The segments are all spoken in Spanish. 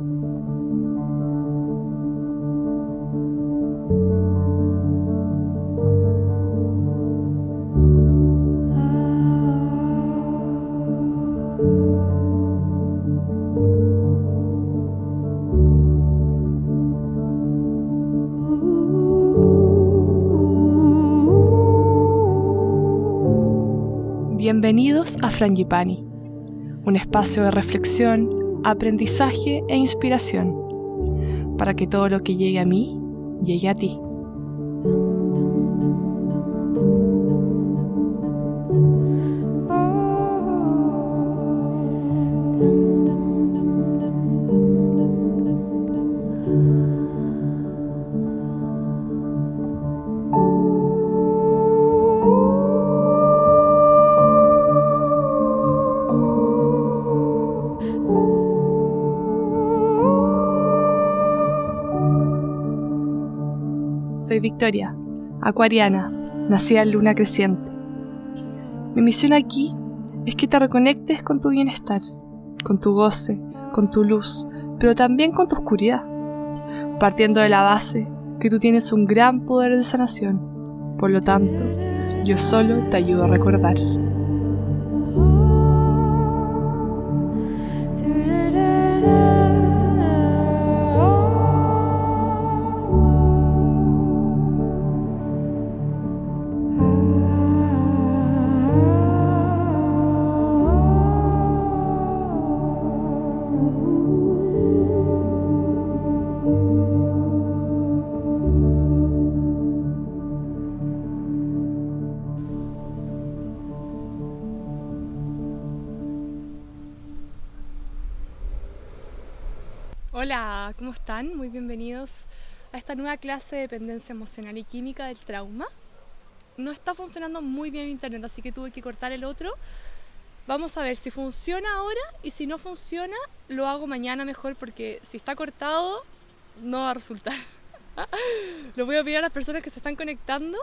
Bienvenidos a Frangipani, un espacio de reflexión, aprendizaje e inspiración, para que todo lo que llegue a mí llegue a ti. Acuariana, nacida en luna creciente. Mi misión aquí es que te reconectes con tu bienestar, con tu goce, con tu luz, pero también con tu oscuridad, partiendo de la base que tú tienes un gran poder de sanación. Por lo tanto, yo solo te ayudo a recordar. Esta nueva clase de dependencia emocional y química del trauma. No está funcionando muy bien el internet, así que tuve que cortar el otro. Vamos a ver si funciona ahora y si no funciona, lo hago mañana mejor porque si está cortado, no va a resultar. lo voy a pedir a las personas que se están conectando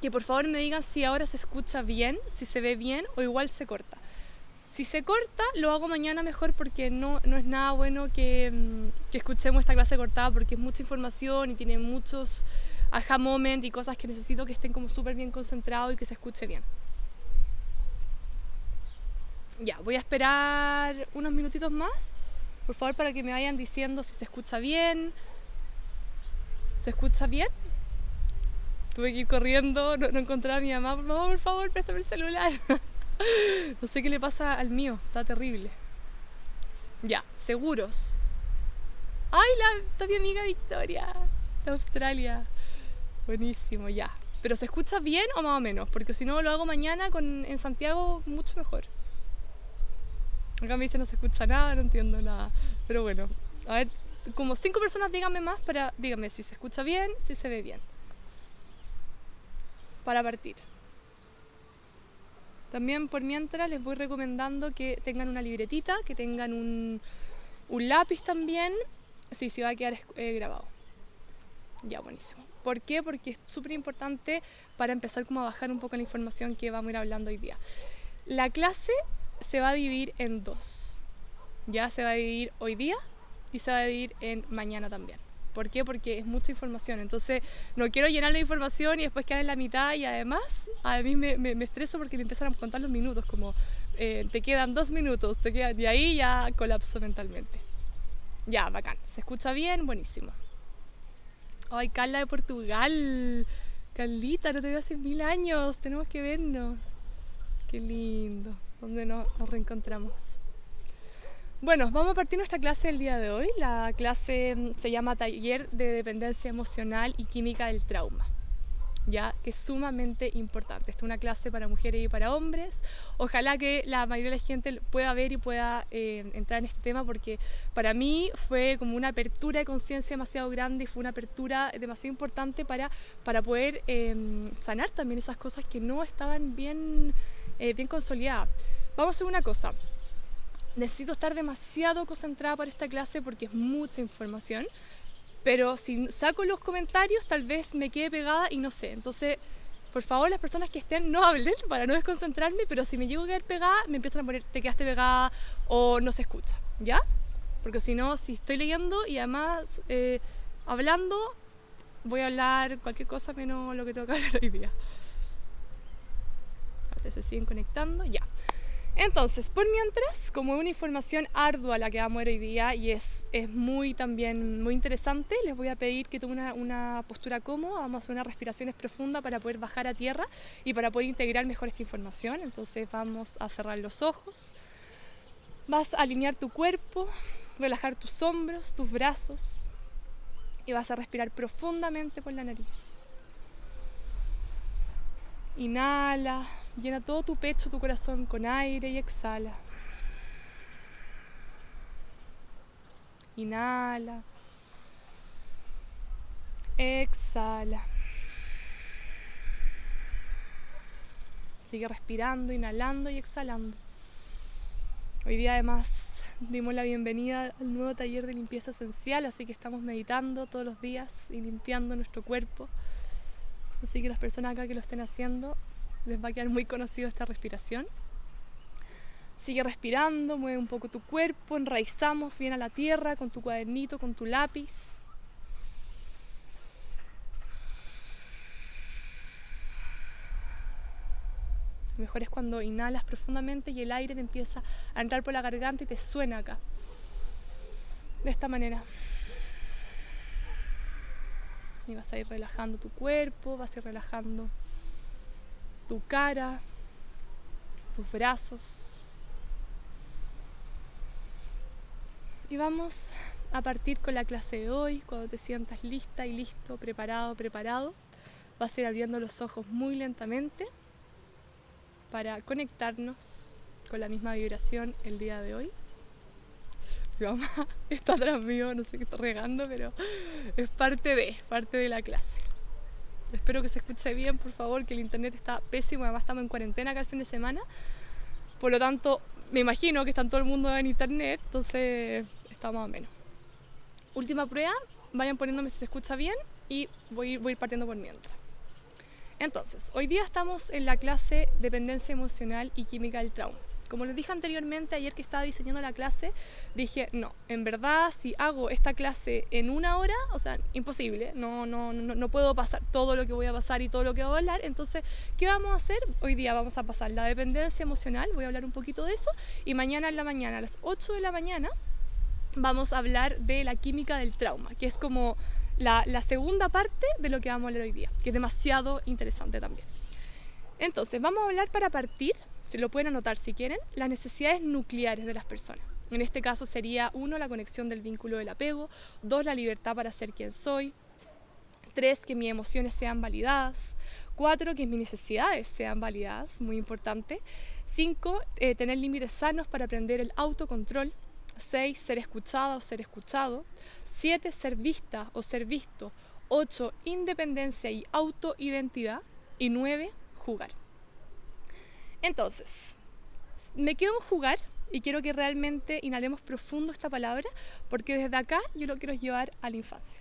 que por favor me digan si ahora se escucha bien, si se ve bien o igual se corta. Si se corta, lo hago mañana mejor porque no, no es nada bueno que, mm, que escuchemos esta clase cortada porque es mucha información y tiene muchos aha moment y cosas que necesito que estén como súper bien concentrados y que se escuche bien. Ya, voy a esperar unos minutitos más, por favor, para que me vayan diciendo si se escucha bien. ¿Se escucha bien? Tuve que ir corriendo, no, no encontré a mi mamá. Por favor, por favor, préstame el celular. No sé qué le pasa al mío, está terrible. Ya, seguros. ¡Ay, la está mi amiga Victoria! De Australia. Buenísimo, ya. Pero ¿se escucha bien o más o menos? Porque si no lo hago mañana con, en Santiago, mucho mejor. Acá me dice no se escucha nada, no entiendo nada. Pero bueno, a ver, como cinco personas díganme más para, díganme si se escucha bien, si se ve bien. Para partir. También por mientras les voy recomendando que tengan una libretita, que tengan un, lápiz también. Sí, sí va a quedar eh, grabado. Ya, buenísimo. ¿Por qué? Porque es súper importante para empezar como a bajar un poco la información que vamos a ir hablando hoy día. La clase se va a dividir en dos. Ya se va a dividir hoy día y se va a dividir en mañana también. ¿Por qué? Porque es mucha información. Entonces, no quiero llenar la información y después quedar en la mitad. Y además, a mí me, me, estreso porque me empiezan a contar los minutos, como eh, te quedan dos minutos, te quedan, y ahí ya colapso mentalmente. Ya, bacán. ¿Se escucha bien? Buenísimo. Ay, Carla de Portugal. Carlita, no te veo hace mil años. Tenemos que vernos. Qué lindo. ¿Dónde nos reencontramos? Bueno, vamos a partir nuestra clase del día de hoy. La clase mm, se llama Taller de Dependencia Emocional y Química del Trauma. Ya, que es sumamente importante. Esta es una clase para mujeres y para hombres. Ojalá que la mayoría de la gente pueda ver y pueda eh, entrar en este tema porque para mí fue como una apertura de conciencia demasiado grande y fue una apertura demasiado importante para, para poder eh, sanar también esas cosas que no estaban bien, eh, bien consolidadas. Vamos a hacer una cosa necesito estar demasiado concentrada para esta clase porque es mucha información, pero si saco los comentarios tal vez me quede pegada y no sé. Entonces, por favor, las personas que estén no hablen para no desconcentrarme, pero si me llego a quedar pegada, me empiezan a poner te quedaste pegada o no se escucha, ¿ya? Porque si no, si estoy leyendo y además eh, hablando, voy a hablar cualquier cosa menos lo que tengo que hablar hoy día. se siguen conectando, ya. Entonces, por mientras, como es una información ardua la que vamos a ver hoy día y es, es muy también muy interesante, les voy a pedir que tomen una, una, postura cómoda, vamos a hacer unas respiraciones profundas para poder bajar a tierra y para poder integrar mejor esta información. Entonces vamos a cerrar los ojos, vas a alinear tu cuerpo, relajar tus hombros, tus brazos y vas a respirar profundamente por la nariz. Inhala, llena todo tu pecho, tu corazón con aire y exhala. Inhala. Exhala. Sigue respirando, inhalando y exhalando. Hoy día además dimos la bienvenida al nuevo taller de limpieza esencial, así que estamos meditando todos los días y limpiando nuestro cuerpo. Así que las personas acá que lo estén haciendo les va a quedar muy conocido esta respiración. Sigue respirando, mueve un poco tu cuerpo, enraizamos bien a la tierra con tu cuadernito, con tu lápiz. Lo mejor es cuando inhalas profundamente y el aire te empieza a entrar por la garganta y te suena acá. De esta manera. Y vas a ir relajando tu cuerpo, vas a ir relajando tu cara, tus brazos. Y vamos a partir con la clase de hoy, cuando te sientas lista y listo, preparado, preparado. Vas a ir abriendo los ojos muy lentamente para conectarnos con la misma vibración el día de hoy. Mi mamá está atrás mío, no sé qué está regando, pero es parte de, parte de la clase. Espero que se escuche bien, por favor, que el internet está pésimo, además estamos en cuarentena acá el fin de semana. Por lo tanto, me imagino que están todo el mundo en internet, entonces está más o menos. Última prueba, vayan poniéndome si se escucha bien y voy, voy a ir partiendo por mientras. Entonces, hoy día estamos en la clase Dependencia Emocional y Química del Trauma. Como les dije anteriormente, ayer que estaba diseñando la clase, dije, no, en verdad, si hago esta clase en una hora, o sea, imposible, no, no, no, no puedo pasar todo lo que voy a pasar y todo lo que voy a hablar. Entonces, ¿qué vamos a hacer? Hoy día vamos a pasar la dependencia emocional, voy a hablar un poquito de eso, y mañana en la mañana, a las 8 de la mañana, vamos a hablar de la química del trauma, que es como la, la segunda parte de lo que vamos a hablar hoy día, que es demasiado interesante también. Entonces, vamos a hablar para partir si lo pueden anotar si quieren, las necesidades nucleares de las personas. En este caso sería uno, la conexión del vínculo del apego, dos, la libertad para ser quien soy, tres, que mis emociones sean validadas, cuatro, que mis necesidades sean validadas, muy importante, cinco, eh, tener límites sanos para aprender el autocontrol, seis, ser escuchada o ser escuchado, siete, ser vista o ser visto, ocho, independencia y autoidentidad, y nueve, jugar. Entonces, me quedo en jugar y quiero que realmente inhalemos profundo esta palabra porque desde acá yo lo quiero llevar a la infancia.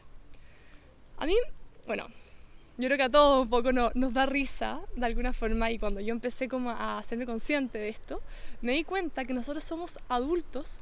A mí, bueno, yo creo que a todos un poco nos da risa de alguna forma y cuando yo empecé como a hacerme consciente de esto, me di cuenta que nosotros somos adultos,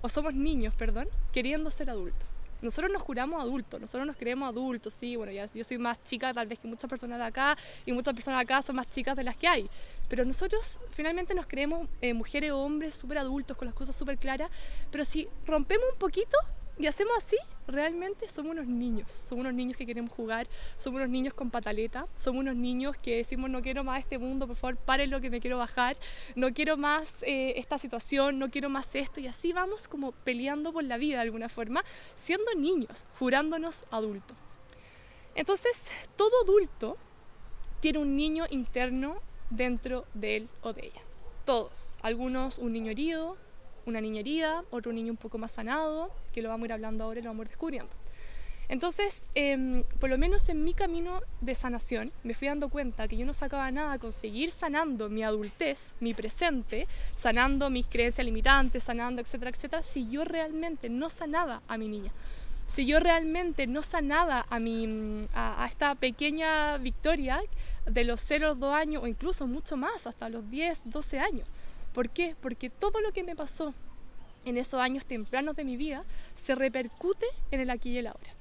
o somos niños, perdón, queriendo ser adultos. Nosotros nos juramos adultos, nosotros nos creemos adultos, sí, bueno, yo soy más chica tal vez que muchas personas de acá y muchas personas de acá son más chicas de las que hay, pero nosotros finalmente nos creemos eh, mujeres o hombres súper adultos con las cosas súper claras, pero si rompemos un poquito y hacemos así, realmente somos unos niños, somos unos niños que queremos jugar, somos unos niños con pataleta, somos unos niños que decimos no quiero más este mundo, por favor paren lo que me quiero bajar, no quiero más eh, esta situación, no quiero más esto y así vamos como peleando por la vida de alguna forma, siendo niños, jurándonos adultos. Entonces, todo adulto tiene un niño interno dentro de él o de ella. Todos. Algunos un niño herido, una niña herida, otro niño un poco más sanado, que lo vamos a ir hablando ahora y lo vamos a ir descubriendo. Entonces, em, por lo menos en mi camino de sanación, me fui dando cuenta que yo no sacaba nada con seguir sanando mi adultez, mi presente, sanando mis creencias limitantes, sanando, etcétera, etcétera, si yo realmente no sanaba a mi niña. Si yo realmente no sanaba a, mi, a, a esta pequeña Victoria de los 0 2 años o incluso mucho más, hasta los 10, 12 años. ¿Por qué? Porque todo lo que me pasó en esos años tempranos de mi vida, se repercute en el aquí y el ahora.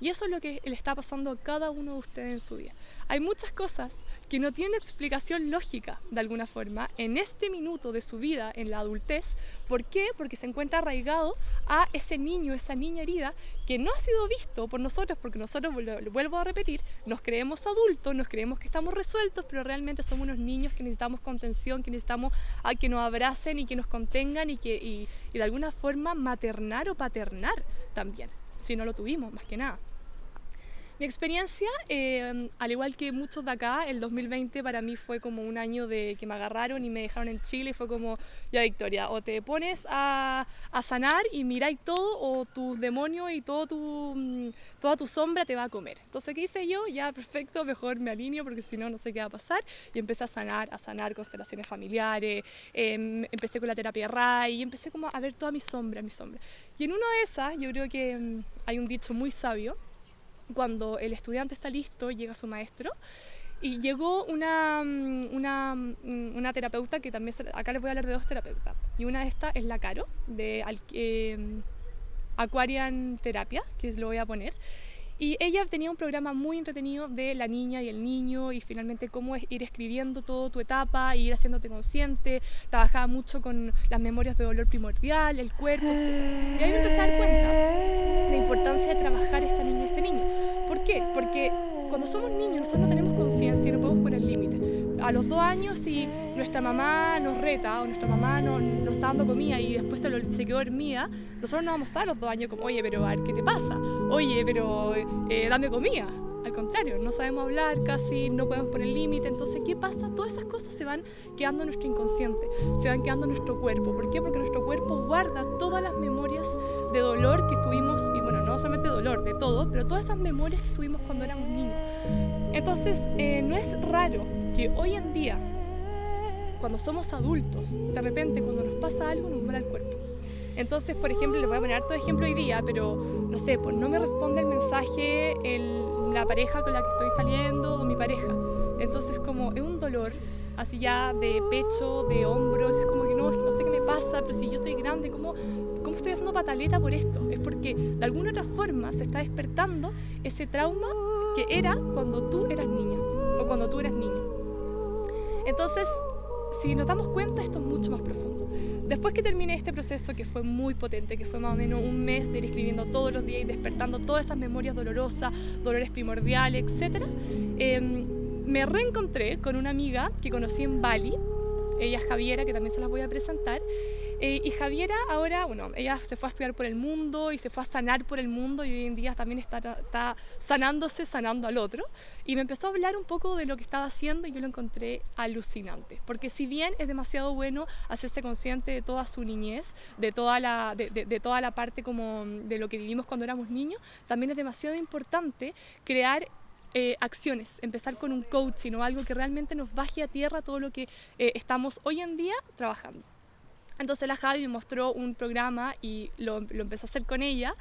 Y eso es lo que le está pasando a cada uno de ustedes en su vida. Hay muchas cosas que no tienen explicación lógica, de alguna forma, en este minuto de su vida, en la adultez. ¿Por qué? Porque se encuentra arraigado a ese niño, esa niña herida, que no ha sido visto por nosotros, porque nosotros, vuelvo a repetir, nos creemos adultos, nos creemos que estamos resueltos, pero realmente somos unos niños que necesitamos contención, que necesitamos a que nos abracen y que nos contengan y que y de alguna forma maternar o paternar también, si no lo tuvimos, más que nada. Mi experiencia, em, al igual que muchos de acá, el 2020 para mí fue como un año de que me agarraron y me dejaron en Chile y fue como, ya Victoria, o te pones a, a sanar y miráis todo o tus demonios y todo tu, mm, toda tu sombra te va a comer. Entonces, ¿qué hice yo? Ya, perfecto, mejor me alineo porque si no, no sé qué va a pasar. Y empecé a sanar, a sanar constelaciones familiares, em, empecé con la terapia RAI y empecé como a ver toda mi sombra, mi sombra. Y en una de esas, yo creo que em, hay un dicho muy sabio, cuando el estudiante está listo, llega su maestro. Y llegó una, mm, mm, una terapeuta que también, acá les voy a hablar de dos terapeutas. Y una de estas es la Caro, de eh, Aquarian Terapia, que lo voy a poner. Y ella tenía un programa muy entretenido de la niña y el niño y finalmente cómo es ir escribiendo toda tu etapa, ir haciéndote consciente. Trabajaba mucho con las memorias de dolor primordial, el cuerpo, etc. Y ahí me empecé a dar cuenta de la importancia de trabajar esta niña y este niño. ¿Por qué? Porque cuando somos niños nosotros no tenemos conciencia y no podemos poner límites. A los dos años, si nuestra mamá nos reta o nuestra mamá no, nos está dando comida y después se, quedó dormida, nosotros no vamos a estar a los dos años como, oye, pero a ver, ¿qué te pasa? Oye, pero eh, dame comida. Al contrario, no sabemos hablar casi, no podemos poner límite. Entonces, ¿qué pasa? Todas esas cosas se van quedando en nuestro inconsciente, se van quedando en nuestro cuerpo. ¿Por qué? Porque nuestro cuerpo guarda todas las memorias de dolor que tuvimos, y bueno, no solamente dolor, de todo, pero todas esas memorias que tuvimos cuando éramos niños. Entonces, eh, no es raro que hoy en día, cuando somos adultos, de repente cuando nos pasa algo nos duele el cuerpo. Entonces, por ejemplo, les voy a poner todo ejemplo hoy día, pero no sé, pues no me responde el mensaje el, la pareja con la que estoy saliendo o mi pareja. Entonces, como es un dolor así ya de pecho, de hombros, es como que no, no sé qué me pasa, pero si yo estoy grande, ¿cómo, ¿cómo estoy haciendo pataleta por esto? Es porque de alguna otra forma se está despertando ese trauma que era cuando tú eras niña o cuando tú eras niño. Entonces, si nos damos cuenta, esto es mucho más profundo. Después que terminé este proceso, que fue muy potente, que fue más o menos un mes de ir escribiendo todos los días y despertando todas esas memorias dolorosas, dolores primordiales, etc., em, me reencontré con una amiga que conocí en Bali, ella es Javiera, que también se las voy a presentar, eh, y Javiera ahora, bueno, ella se fue a estudiar por el mundo y se fue a sanar por el mundo y hoy en día también está, está sanándose, sanando al otro. Y me empezó a hablar un poco de lo que estaba haciendo y yo lo encontré alucinante. Porque si bien es demasiado bueno hacerse consciente de toda su niñez, de toda la, de, toda la parte como de lo que vivimos cuando éramos niños, también es demasiado importante crear eh, acciones, empezar con un coaching o algo que realmente nos baje a tierra todo lo que eh, estamos hoy en día trabajando. Entonces la Javi me mostró un programa y lo, lo empecé a hacer con ella.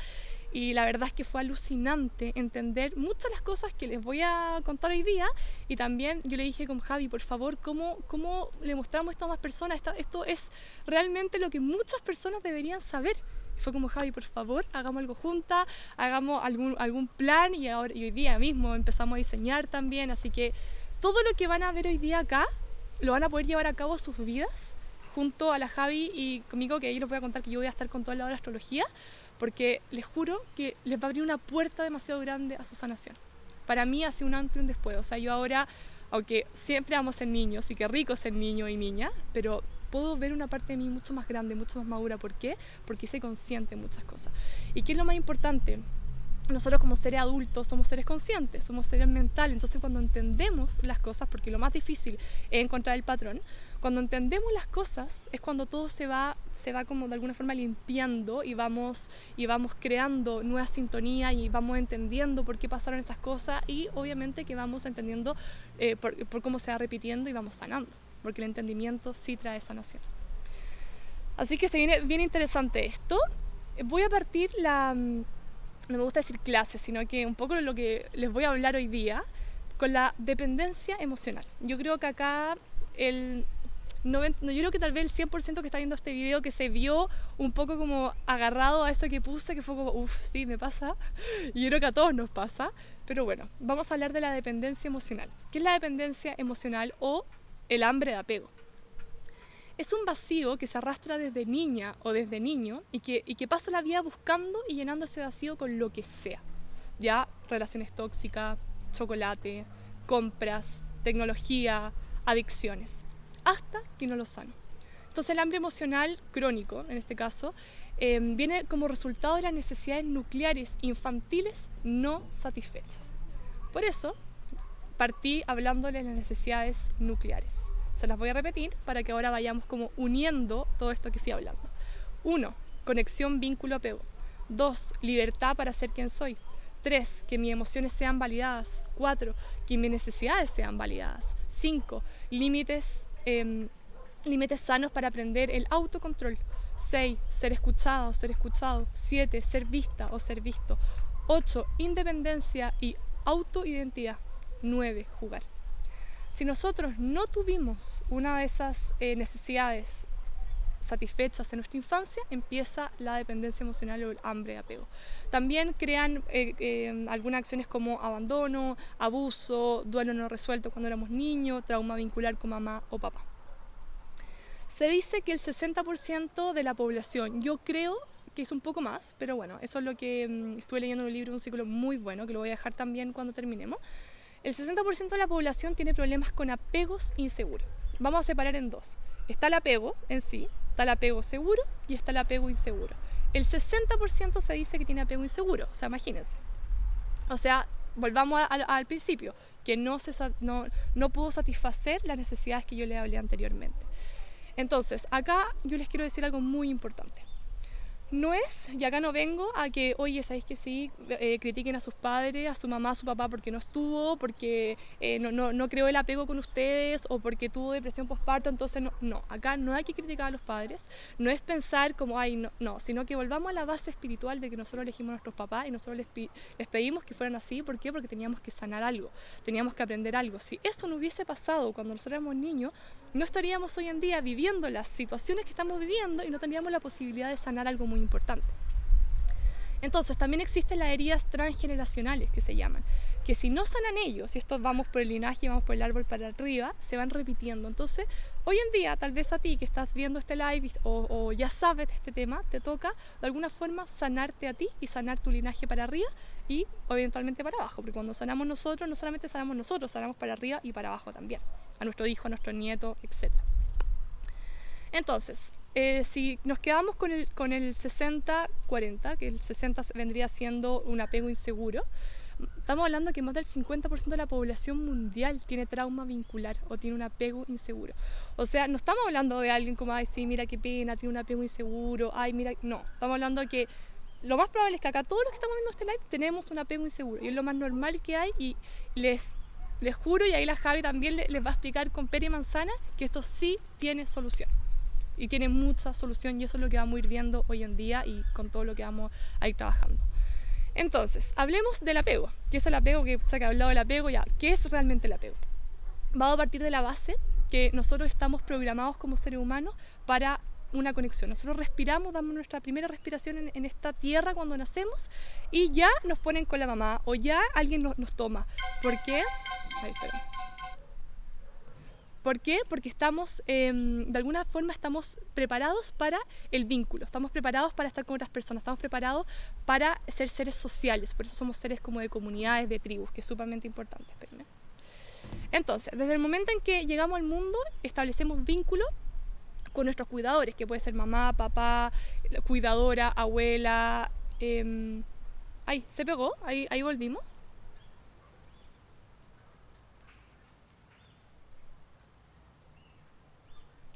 Y la verdad es que fue alucinante entender muchas de las cosas que les voy a contar hoy día. Y también yo le dije con Javi, por favor, ¿cómo, cómo le mostramos esto a más personas? Esto, es realmente lo que muchas personas deberían saber. fue como Javi, por favor, hagamos algo juntas, hagamos algún, algún plan y, ahora, y hoy día mismo empezamos a diseñar también, así que todo lo que van a ver hoy día acá lo van a poder llevar a cabo sus vidas junto a la Javi y conmigo, que ahí les voy a contar que yo voy a estar con toda la hora de astrología, porque les juro que les va a abrir una puerta demasiado grande a su sanación. Para mí hace un antes y un después, o sea, yo ahora, aunque siempre vamos a ser niños y qué rico ser niño y niña, pero puedo ver una parte de mí mucho más grande, mucho más madura. ¿Por qué? Porque hice consciente muchas cosas. ¿Y qué es lo más importante? nosotros como seres adultos somos seres conscientes, somos seres mentales, entonces cuando entendemos las cosas, porque lo más difícil es encontrar el patrón, cuando entendemos las cosas es cuando todo se va, se va como de alguna forma limpiando y vamos, y vamos creando nueva sintonía y vamos entendiendo por qué pasaron esas cosas y obviamente que vamos entendiendo eh, por, cómo se va repitiendo y vamos sanando, porque el entendimiento sí trae sanación. Así que se viene bien interesante esto. Voy a partir la, no me gusta decir clase, sino que un poco lo que les voy a hablar hoy día con la dependencia emocional. Yo creo que acá el, yo creo que tal vez el 100% que está viendo este video que se vio un poco como agarrado a eso que puse, que fue como, uff, sí, me pasa. Y yo creo que a todos nos pasa. Pero bueno, vamos a hablar de la dependencia emocional. ¿Qué es la dependencia emocional o el hambre de apego? Es un vacío que se arrastra desde niña o desde niño y que, y que paso la vida buscando y llenando ese vacío con lo que sea. Ya relaciones tóxicas, chocolate, compras, tecnología, adicciones, hasta que no lo sano. Entonces el hambre emocional crónico, en este caso, em, viene como resultado de las necesidades nucleares infantiles no satisfechas. Por eso partí hablándole de las necesidades nucleares. Se las voy a repetir para que ahora vayamos como uniendo todo esto que fui hablando. Uno, conexión, vínculo, apego. Dos, libertad para ser quien soy. Tres, que mis emociones sean validadas. Cuatro, que mis necesidades sean validadas. Cinco, límites, em, límites sanos para aprender el autocontrol. Seis, ser escuchada o ser escuchado. Siete, ser vista o ser visto. Ocho, independencia y autoidentidad. Nueve, jugar. Si nosotros no tuvimos una de esas eh, necesidades satisfechas en nuestra infancia, empieza la dependencia emocional o el hambre de apego. También crean eh, eh, algunas acciones como abandono, abuso, duelo no resuelto cuando éramos niños, trauma vincular con mamá o papá. Se dice que el 60% de la población, yo creo que es un poco más, pero bueno, eso es lo que mm, estuve leyendo en un libro, un ciclo muy bueno, que lo voy a dejar también cuando terminemos. El 60% de la población tiene problemas con apegos inseguros. Vamos a separar en dos. Está el apego en sí, Está el apego seguro y está el apego inseguro. El 60% se dice que tiene apego inseguro, o sea, imagínense. O sea, volvamos al principio, que no, se, no, no pudo satisfacer las necesidades que yo le hablé anteriormente. Entonces, acá yo les quiero decir algo muy importante no es, y acá no vengo a que, oye, ¿sabéis que sí? Eh, critiquen a sus padres, a su mamá, a su papá porque no estuvo, porque eh, no, no, no, creó el apego con ustedes o porque tuvo depresión postparto, entonces no, no, acá no hay que criticar a los padres, no es pensar como, ay, no, no, sino que volvamos a la base espiritual de que nosotros elegimos a nuestros papás y nosotros les, les pedimos que fueran así, ¿por qué? Porque teníamos que sanar algo, teníamos que aprender algo. Si eso no hubiese pasado cuando nosotros éramos niños, no estaríamos hoy en día viviendo las situaciones que estamos viviendo y no tendríamos la posibilidad de sanar algo muy importante. Entonces, también existen las heridas transgeneracionales que se llaman, que si no sanan ellos, y esto vamos por el linaje, vamos por el árbol para arriba, se van repitiendo. Entonces, hoy en día, tal vez a ti que estás viendo este live o, ya sabes este tema, te toca de alguna forma sanarte a ti y sanar tu linaje para arriba y eventualmente para abajo, porque cuando sanamos nosotros, no solamente sanamos nosotros, sanamos para arriba y para abajo también, a nuestro hijo, a nuestro nieto, etc. Entonces, eh, si nos quedamos con el, con el 60-40, que el 60 vendría siendo un apego inseguro, estamos hablando que más del 50% de la población mundial tiene trauma vincular o tiene un apego inseguro. O sea, no estamos hablando de alguien como, ay, sí, mira qué pena, tiene un apego inseguro, ay, mira, no, estamos hablando que lo más probable es que acá todos los que estamos viendo este live tenemos un apego inseguro y es lo más normal que hay y les, les juro, y ahí la Javi también les va a explicar con peri y manzana, que esto sí tiene solución y tiene mucha solución y eso es lo que vamos a ir viendo hoy en día y con todo lo que vamos a ir trabajando. Entonces, hablemos del apego. ¿Qué es el apego? Que que he hablado del apego, ya, ¿qué es realmente el apego? Vamos a partir de la base que nosotros estamos programados como seres humanos para una conexión. Nosotros respiramos, damos nuestra primera respiración en, esta tierra cuando nacemos y ya nos ponen con la mamá o ya alguien nos, nos toma. ¿Por qué? Ay, ¿Por qué? Porque estamos, em, de alguna forma, estamos preparados para el vínculo, estamos preparados para estar con otras personas, estamos preparados para ser seres sociales, por eso somos seres como de comunidades, de tribus, que es sumamente importante. Entonces, desde el momento en que llegamos al mundo, establecemos vínculo con nuestros cuidadores, que puede ser mamá, papá, cuidadora, abuela. Eh, ay, se pegó, ahí, ahí volvimos.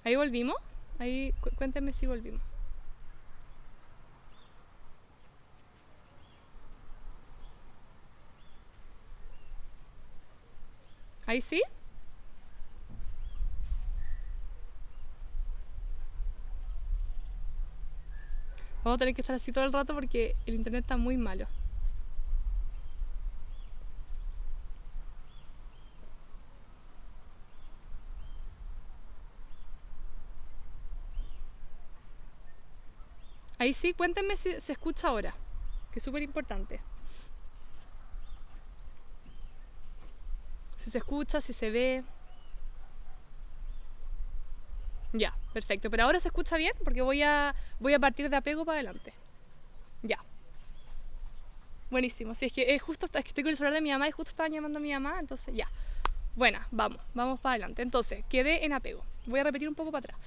Ahí volvimos. Ahí cuéntenme si volvimos. Ahí sí. Vamos a tener que estar así todo el rato porque el internet está muy malo. Ahí sí, cuéntenme si se escucha ahora, que es súper importante. Si se escucha, si se ve. Ya, perfecto. Pero ahora se escucha bien porque voy a, voy a partir de apego para adelante. Ya. Buenísimo. Sí, es que es justo es que estoy con el celular de mi mamá y justo estaba llamando a mi mamá, entonces ya. Buena, vamos, vamos para adelante. Entonces, quedé en apego. Voy a repetir un poco para atrás.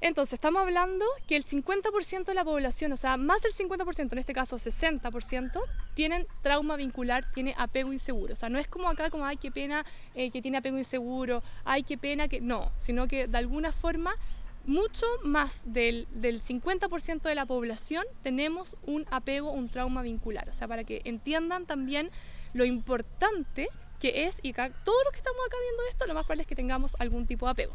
Entonces, estamos hablando que el 50% de la población, o sea, más del 50%, en este caso 60%, tienen trauma vincular, tiene apego inseguro. O sea, no es como acá, como, ay, qué pena eh, que tiene apego inseguro, ay, qué pena que... No, sino que de alguna forma, mucho más del, del 50% de la población tenemos un apego, un trauma vincular. O sea, para que entiendan también lo importante que es, y acá, todos los que estamos acá viendo esto, lo más probable es que tengamos algún tipo de apego.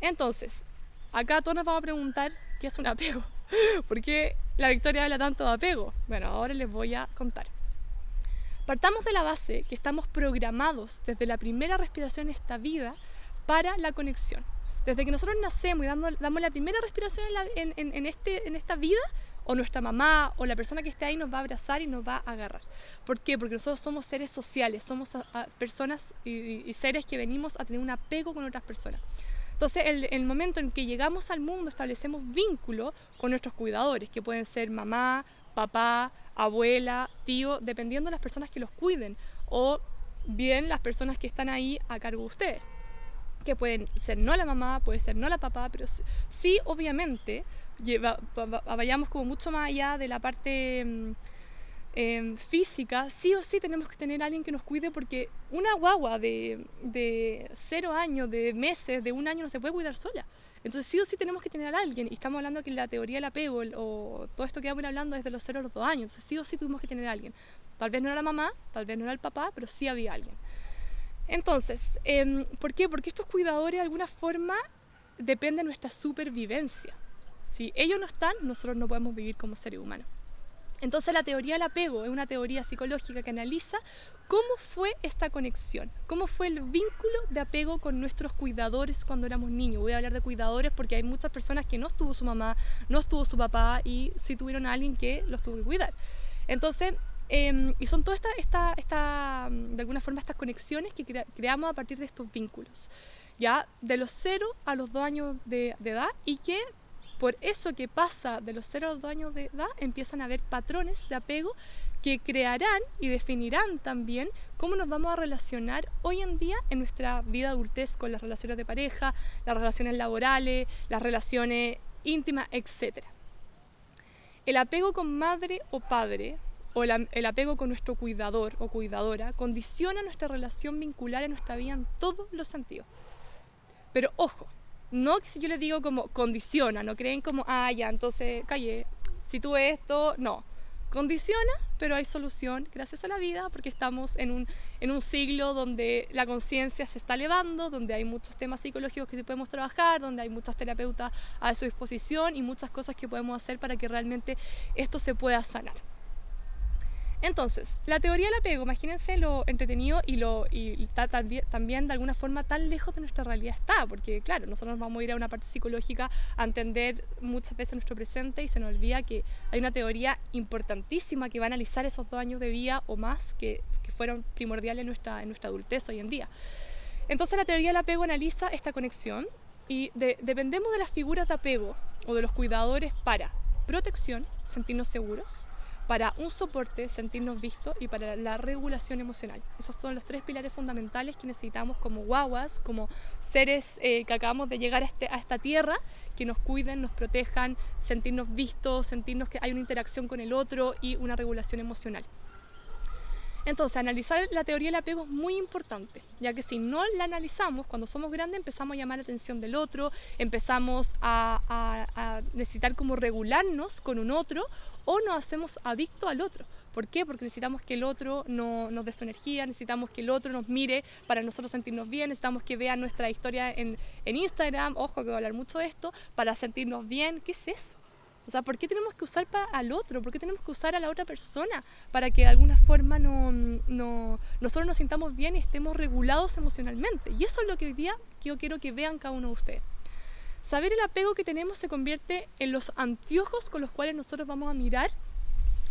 Entonces, Acá todos nos vamos a preguntar qué es un apego. ¿Por qué la Victoria habla tanto de apego? Bueno, ahora les voy a contar. Partamos de la base que estamos programados desde la primera respiración en esta vida para la conexión. Desde que nosotros nacemos y damos, la primera respiración en, este, en esta vida, o nuestra mamá o la persona que esté ahí nos va a abrazar y nos va a agarrar. ¿Por qué? Porque nosotros somos seres sociales, somos personas y seres que venimos a tener un apego con otras personas. Entonces, el, momento en que llegamos al mundo, establecemos vínculo con nuestros cuidadores, que pueden ser mamá, papá, abuela, tío, dependiendo de las personas que los cuiden, o bien las personas que están ahí a cargo de ustedes que pueden ser no la mamá, puede ser no la papá, pero sí, obviamente, vayamos como mucho más allá de la parte Em, física, sí o sí tenemos que tener alguien que nos cuide porque una guagua de, de cero años, de meses, de un año no se puede cuidar sola. Entonces sí o sí tenemos que tener a alguien. Y estamos hablando que la teoría del apego o todo esto que vamos hablando desde los cero a los dos años. Entonces sí o sí tuvimos que tener a alguien. Tal vez no era la mamá, tal vez no era el papá, pero sí había alguien. Entonces, eh, ¿por qué? Porque estos cuidadores de alguna forma dependen de nuestra supervivencia. Si ellos no están, nosotros no podemos vivir como seres humanos. Entonces la teoría del apego es una teoría psicológica que analiza cómo fue esta conexión, cómo fue el vínculo de apego con nuestros cuidadores cuando éramos niños. Voy a hablar de cuidadores porque hay muchas personas que no estuvo su mamá, no estuvo su papá y sí tuvieron a alguien que los tuvo que cuidar. Entonces, em, y son todas esta, esta, de alguna forma estas conexiones que creamos a partir de estos vínculos, ya de los 0 a los 2 años de, de edad y que por eso que pasa de los 0 a los 2 años de edad, empiezan a haber patrones de apego que crearán y definirán también cómo nos vamos a relacionar hoy en día en nuestra vida adultez con las relaciones de pareja, las relaciones laborales, las relaciones íntimas, etc. El apego con madre o padre o el, apego con nuestro cuidador o cuidadora condiciona nuestra relación vincular en nuestra vida en todos los sentidos. Pero ojo, no si yo les digo como condiciona, no creen como, ah, ya, entonces calle, si tú esto, no. Condiciona, pero hay solución gracias a la vida porque estamos en un, en un siglo donde la conciencia se está elevando, donde hay muchos temas psicológicos que podemos trabajar, donde hay muchas terapeutas a su disposición y muchas cosas que podemos hacer para que realmente esto se pueda sanar. Entonces, la teoría del apego, imagínense lo entretenido y lo también, de alguna forma tan lejos de nuestra realidad está, porque claro, nosotros nos vamos a ir a una parte psicológica a entender muchas veces nuestro presente y se nos olvida que hay una teoría importantísima que va a analizar esos dos años de vida o más que, fueron primordiales en nuestra adultez hoy en día. Entonces la teoría del apego analiza esta conexión y dependemos de las figuras de apego o de los cuidadores para protección, sentirnos seguros, para un soporte, sentirnos vistos y para la regulación emocional. Esos son los tres pilares fundamentales que necesitamos como guaguas, como seres eh, que acabamos de llegar a, este, a esta tierra, que nos cuiden, nos protejan, sentirnos vistos, sentirnos que hay una interacción con el otro y una regulación emocional. Entonces, analizar la teoría del apego es muy importante, ya que si no la analizamos, cuando somos grandes empezamos a llamar la atención del otro, empezamos a, necesitar como regularnos con un otro o nos hacemos adictos al otro. ¿Por qué? Porque necesitamos que el otro no, nos dé su energía, necesitamos que el otro nos mire para nosotros sentirnos bien, necesitamos que vea nuestra historia en, en Instagram, ojo que voy a hablar mucho de esto, para sentirnos bien. ¿Qué es eso? O sea, ¿por qué tenemos que usar al otro? ¿Por qué tenemos que usar a la otra persona para que de alguna forma no, no, nosotros nos sintamos bien y estemos regulados emocionalmente? Y eso es lo que hoy día yo quiero que vean cada uno de ustedes. saber el apego que tenemos se convierte en los anteojos con los cuales nosotros vamos a mirar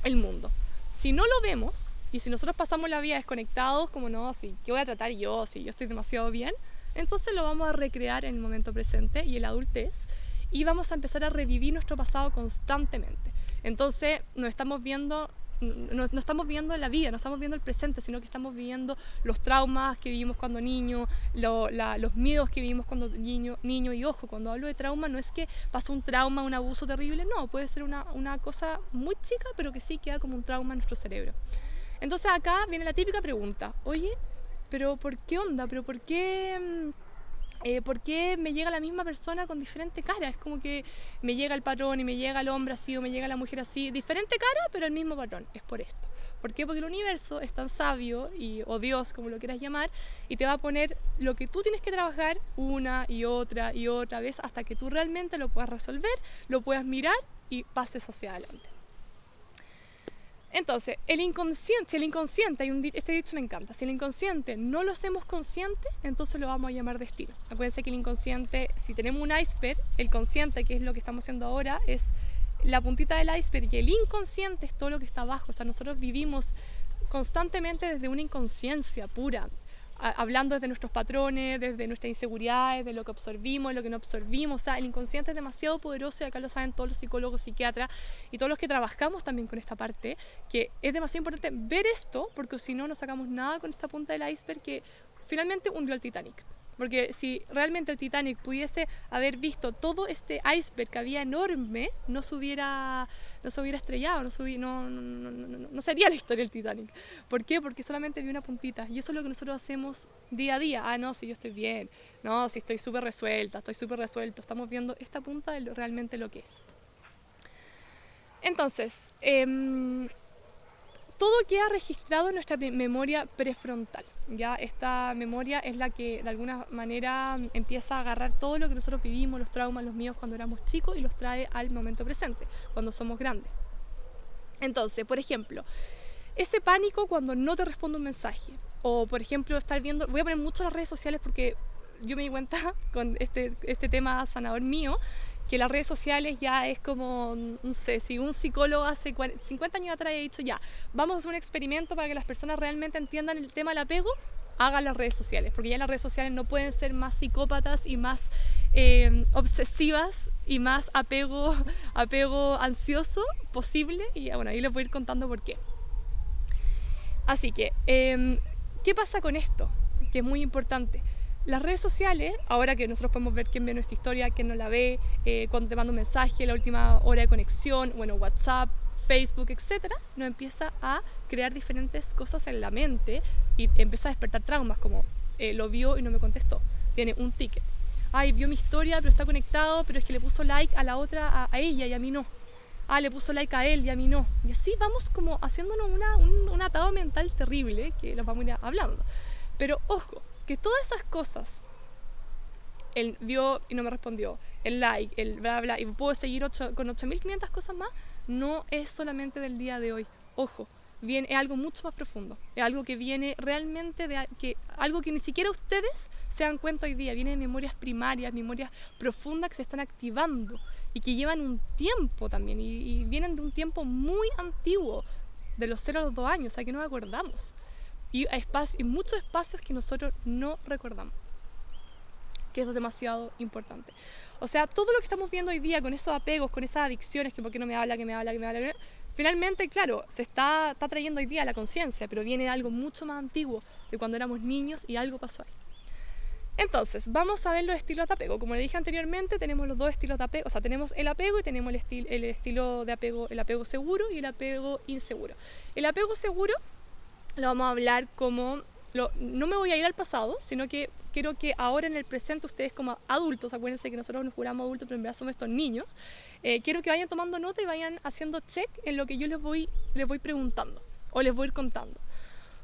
el mundo. Si no lo vemos, y si nosotros pasamos la vida desconectados, como no, si ¿qué voy a tratar yo? Si yo estoy demasiado bien, entonces lo vamos a recrear en el momento presente y en la adultez y vamos a empezar a revivir nuestro pasado constantemente. Entonces nos estamos viendo no, estamos viendo la vida, no estamos viendo el presente, sino que estamos viviendo los traumas que vivimos cuando niño, los miedos que vivimos cuando niño, niño. Y ojo, cuando hablo de trauma, no es que pasó un trauma, un abuso terrible, no, puede ser una, una cosa muy chica, pero que sí queda como un trauma en nuestro cerebro. Entonces acá viene la típica pregunta, oye, pero ¿por qué onda? ¿Pero por qué... Eh, ¿por qué me llega la misma persona con diferente cara? Es como que me llega el patrón y me llega el hombre así o me llega la mujer así, diferente cara, pero el mismo patrón. Es por esto. ¿Por qué? Porque el universo es tan sabio, y, o Dios, como lo quieras llamar, y te va a poner lo que tú tienes que trabajar una y otra y otra vez hasta que tú realmente lo puedas resolver, lo puedas mirar y pases hacia adelante. Entonces, el inconsciente, si el inconsciente, hay un, este dicho me encanta, si el inconsciente no lo hacemos consciente, entonces lo vamos a llamar destino. Acuérdense que el inconsciente, si tenemos un iceberg, el consciente, que es lo que estamos haciendo ahora, es la puntita del iceberg y el inconsciente es todo lo que está abajo. O sea, nosotros vivimos constantemente desde una inconsciencia pura, hablando desde nuestros patrones, desde nuestras inseguridades, de lo que absorbimos, lo que no absorbimos. O sea, el inconsciente es demasiado poderoso y acá lo saben todos los psicólogos, psiquiatras y todos los que trabajamos también con esta parte, que es demasiado importante ver esto, porque si no, no sacamos nada con esta punta del iceberg que finalmente hundió el Titanic. Porque si realmente el Titanic pudiese haber visto todo este iceberg que había enorme, no se hubiera, no se hubiera estrellado, no, sería la historia del Titanic. ¿Por qué? Porque solamente vi una puntita. Y eso es lo que nosotros hacemos día a día. Ah, no, si yo estoy bien. No, si estoy súper resuelta, estoy súper resuelto. Estamos viendo esta punta de realmente lo que es. Entonces, eh, todo queda registrado en nuestra memoria prefrontal. Ya esta memoria es la que de alguna manera empieza a agarrar todo lo que nosotros vivimos, los traumas, los míos cuando éramos chicos y los trae al momento presente, cuando somos grandes. Entonces, por ejemplo, ese pánico cuando no te responde un mensaje, o por ejemplo estar viendo, voy a poner mucho las redes sociales porque yo me di cuenta con este, este tema sanador mío, que las redes sociales ya es como, no sé, si un psicólogo hace 50 años atrás ha dicho, ya, vamos a hacer un experimento para que las personas realmente entiendan el tema del apego, hagan las redes sociales, porque ya las redes sociales no pueden ser más psicópatas y más eh, obsesivas y más apego, apego ansioso posible, y bueno, ahí les voy a ir contando por qué. Así que, em, ¿qué pasa con esto? Que es muy importante las redes sociales, ahora que nosotros podemos ver quién ve nuestra historia, quién no la ve, eh, cuando te manda un mensaje, la última hora de conexión, bueno, WhatsApp, Facebook, etcétera, nos empieza a crear diferentes cosas en la mente y empieza a despertar traumas como eh, lo vio y no me contestó, tiene un ticket. Ay, vio mi historia, pero está conectado, pero es que le puso like a la otra, a, ella y a mí no. Ah, le puso like a él y a mí no. Y así vamos como haciéndonos una, un, un atado mental terrible que los vamos a ir hablando. Pero ojo, que todas esas cosas, él vio y no me respondió, el like, el bla bla, y puedo seguir ocho, con 8500 cosas más, no es solamente del día de hoy. Ojo, viene, es algo mucho más profundo, es algo que viene realmente de que, algo que ni siquiera ustedes se dan cuenta hoy día, viene de memorias primarias, memorias profundas que se están activando y que llevan un tiempo también y, vienen de un tiempo muy antiguo, de los 0 a los 2 años, o sea que no acordamos y, espacio, y muchos espacios que nosotros no recordamos. Que eso es demasiado importante. O sea, todo lo que estamos viendo hoy día con esos apegos, con esas adicciones, que por qué no me habla, que me habla, que me habla, finalmente, claro, se está, está trayendo hoy día la conciencia, pero viene algo mucho más antiguo, de cuando éramos niños y algo pasó ahí. Entonces, vamos a ver los estilos de apego. Como le dije anteriormente, tenemos los dos estilos de apego. O sea, tenemos el apego y tenemos el, el estilo de apego, el apego seguro y el apego inseguro. El apego seguro lo vamos a hablar como... Lo, no me voy a ir al pasado, sino que quiero que ahora en el presente ustedes como adultos, acuérdense que nosotros nos juramos adultos, pero en verdad somos estos niños, eh, quiero que vayan tomando nota y vayan haciendo check en lo que yo les voy, les voy preguntando o les voy a ir contando.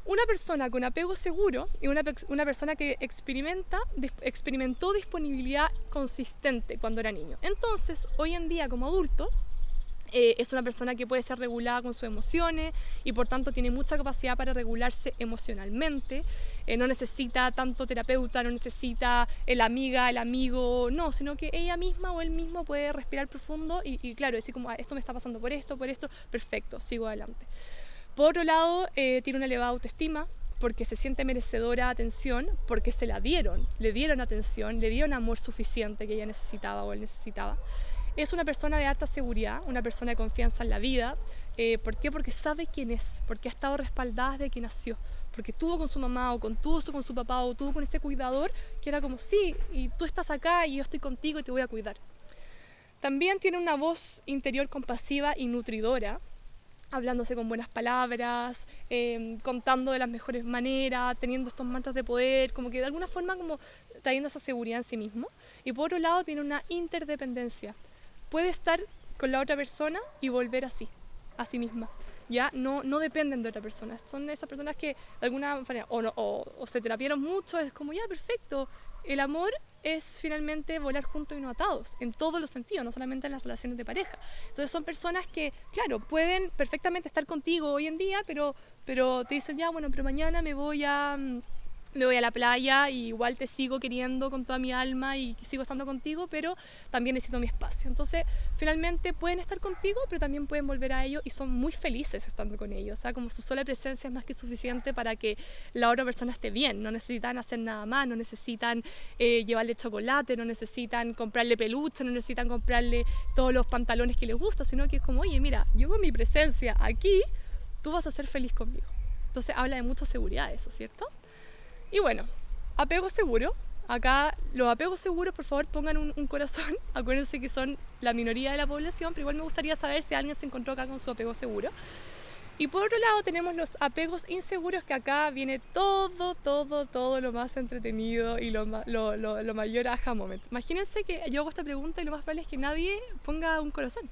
Una persona con apego seguro y una, una persona que experimenta, experimentó disponibilidad consistente cuando era niño. Entonces, hoy en día como adulto, Eh, es una persona que puede ser regulada con sus emociones y por tanto tiene mucha capacidad para regularse emocionalmente. Eh, no necesita tanto terapeuta, no necesita el amiga, el amigo, no, sino que ella misma o él mismo puede respirar profundo y, claro, decir como, ah, esto me está pasando por esto, por esto, perfecto, sigo adelante. Por otro lado, eh, tiene una elevada autoestima, porque se siente merecedora de atención, porque se la dieron, le dieron atención, le dieron amor suficiente que ella necesitaba o él necesitaba. Es una persona de alta seguridad, una persona de confianza en la vida. Eh, ¿Por qué? Porque sabe quién es, porque ha estado respaldada desde que nació, porque tuvo con su mamá o con, tuvo con su papá o tuvo con ese cuidador que era como, sí, y tú estás acá y yo estoy contigo y te voy a cuidar. También tiene una voz interior compasiva y nutridora, hablándose con buenas palabras, em, contando de las mejores maneras, teniendo estos mantras de poder, como que de alguna forma como trayendo esa seguridad en sí mismo. Y por otro lado tiene una interdependencia. Puede estar con la otra persona y volver así, a sí misma. Ya no, no dependen de otra persona. Son esas personas que de alguna manera o, o, o se terapieron mucho, es como ya perfecto. El amor es finalmente volar juntos y no atados, en todos los sentidos, no solamente en las relaciones de pareja. Entonces son personas que, claro, pueden perfectamente estar contigo hoy en día, pero, pero te dicen, ya, bueno, pero mañana me voy a mm, me voy a la playa y igual te sigo queriendo con toda mi alma y sigo estando contigo, pero también necesito mi espacio. Entonces, finalmente pueden estar contigo, pero también pueden volver a ellos y son muy felices estando con ellos. O sea, como su sola presencia es más que suficiente para que la otra persona esté bien. No necesitan hacer nada más, no necesitan eh, llevarle chocolate, no necesitan comprarle peluche, no necesitan comprarle todos los pantalones que les gusta, sino que es como, oye, mira, yo con mi presencia aquí, tú vas a ser feliz conmigo. Entonces habla de mucha seguridad eso, ¿cierto? Y bueno, apego seguro. Acá los apegos seguros, por favor, pongan un, corazón. Acuérdense que son la minoría de la población, pero igual me gustaría saber si alguien se encontró acá con su apego seguro. Y por otro lado tenemos los apegos inseguros, que acá viene todo, todo, todo lo más entretenido y lo, lo, lo, lo mayor aha moment. Imagínense que yo hago esta pregunta y lo más probable es que nadie ponga un corazón.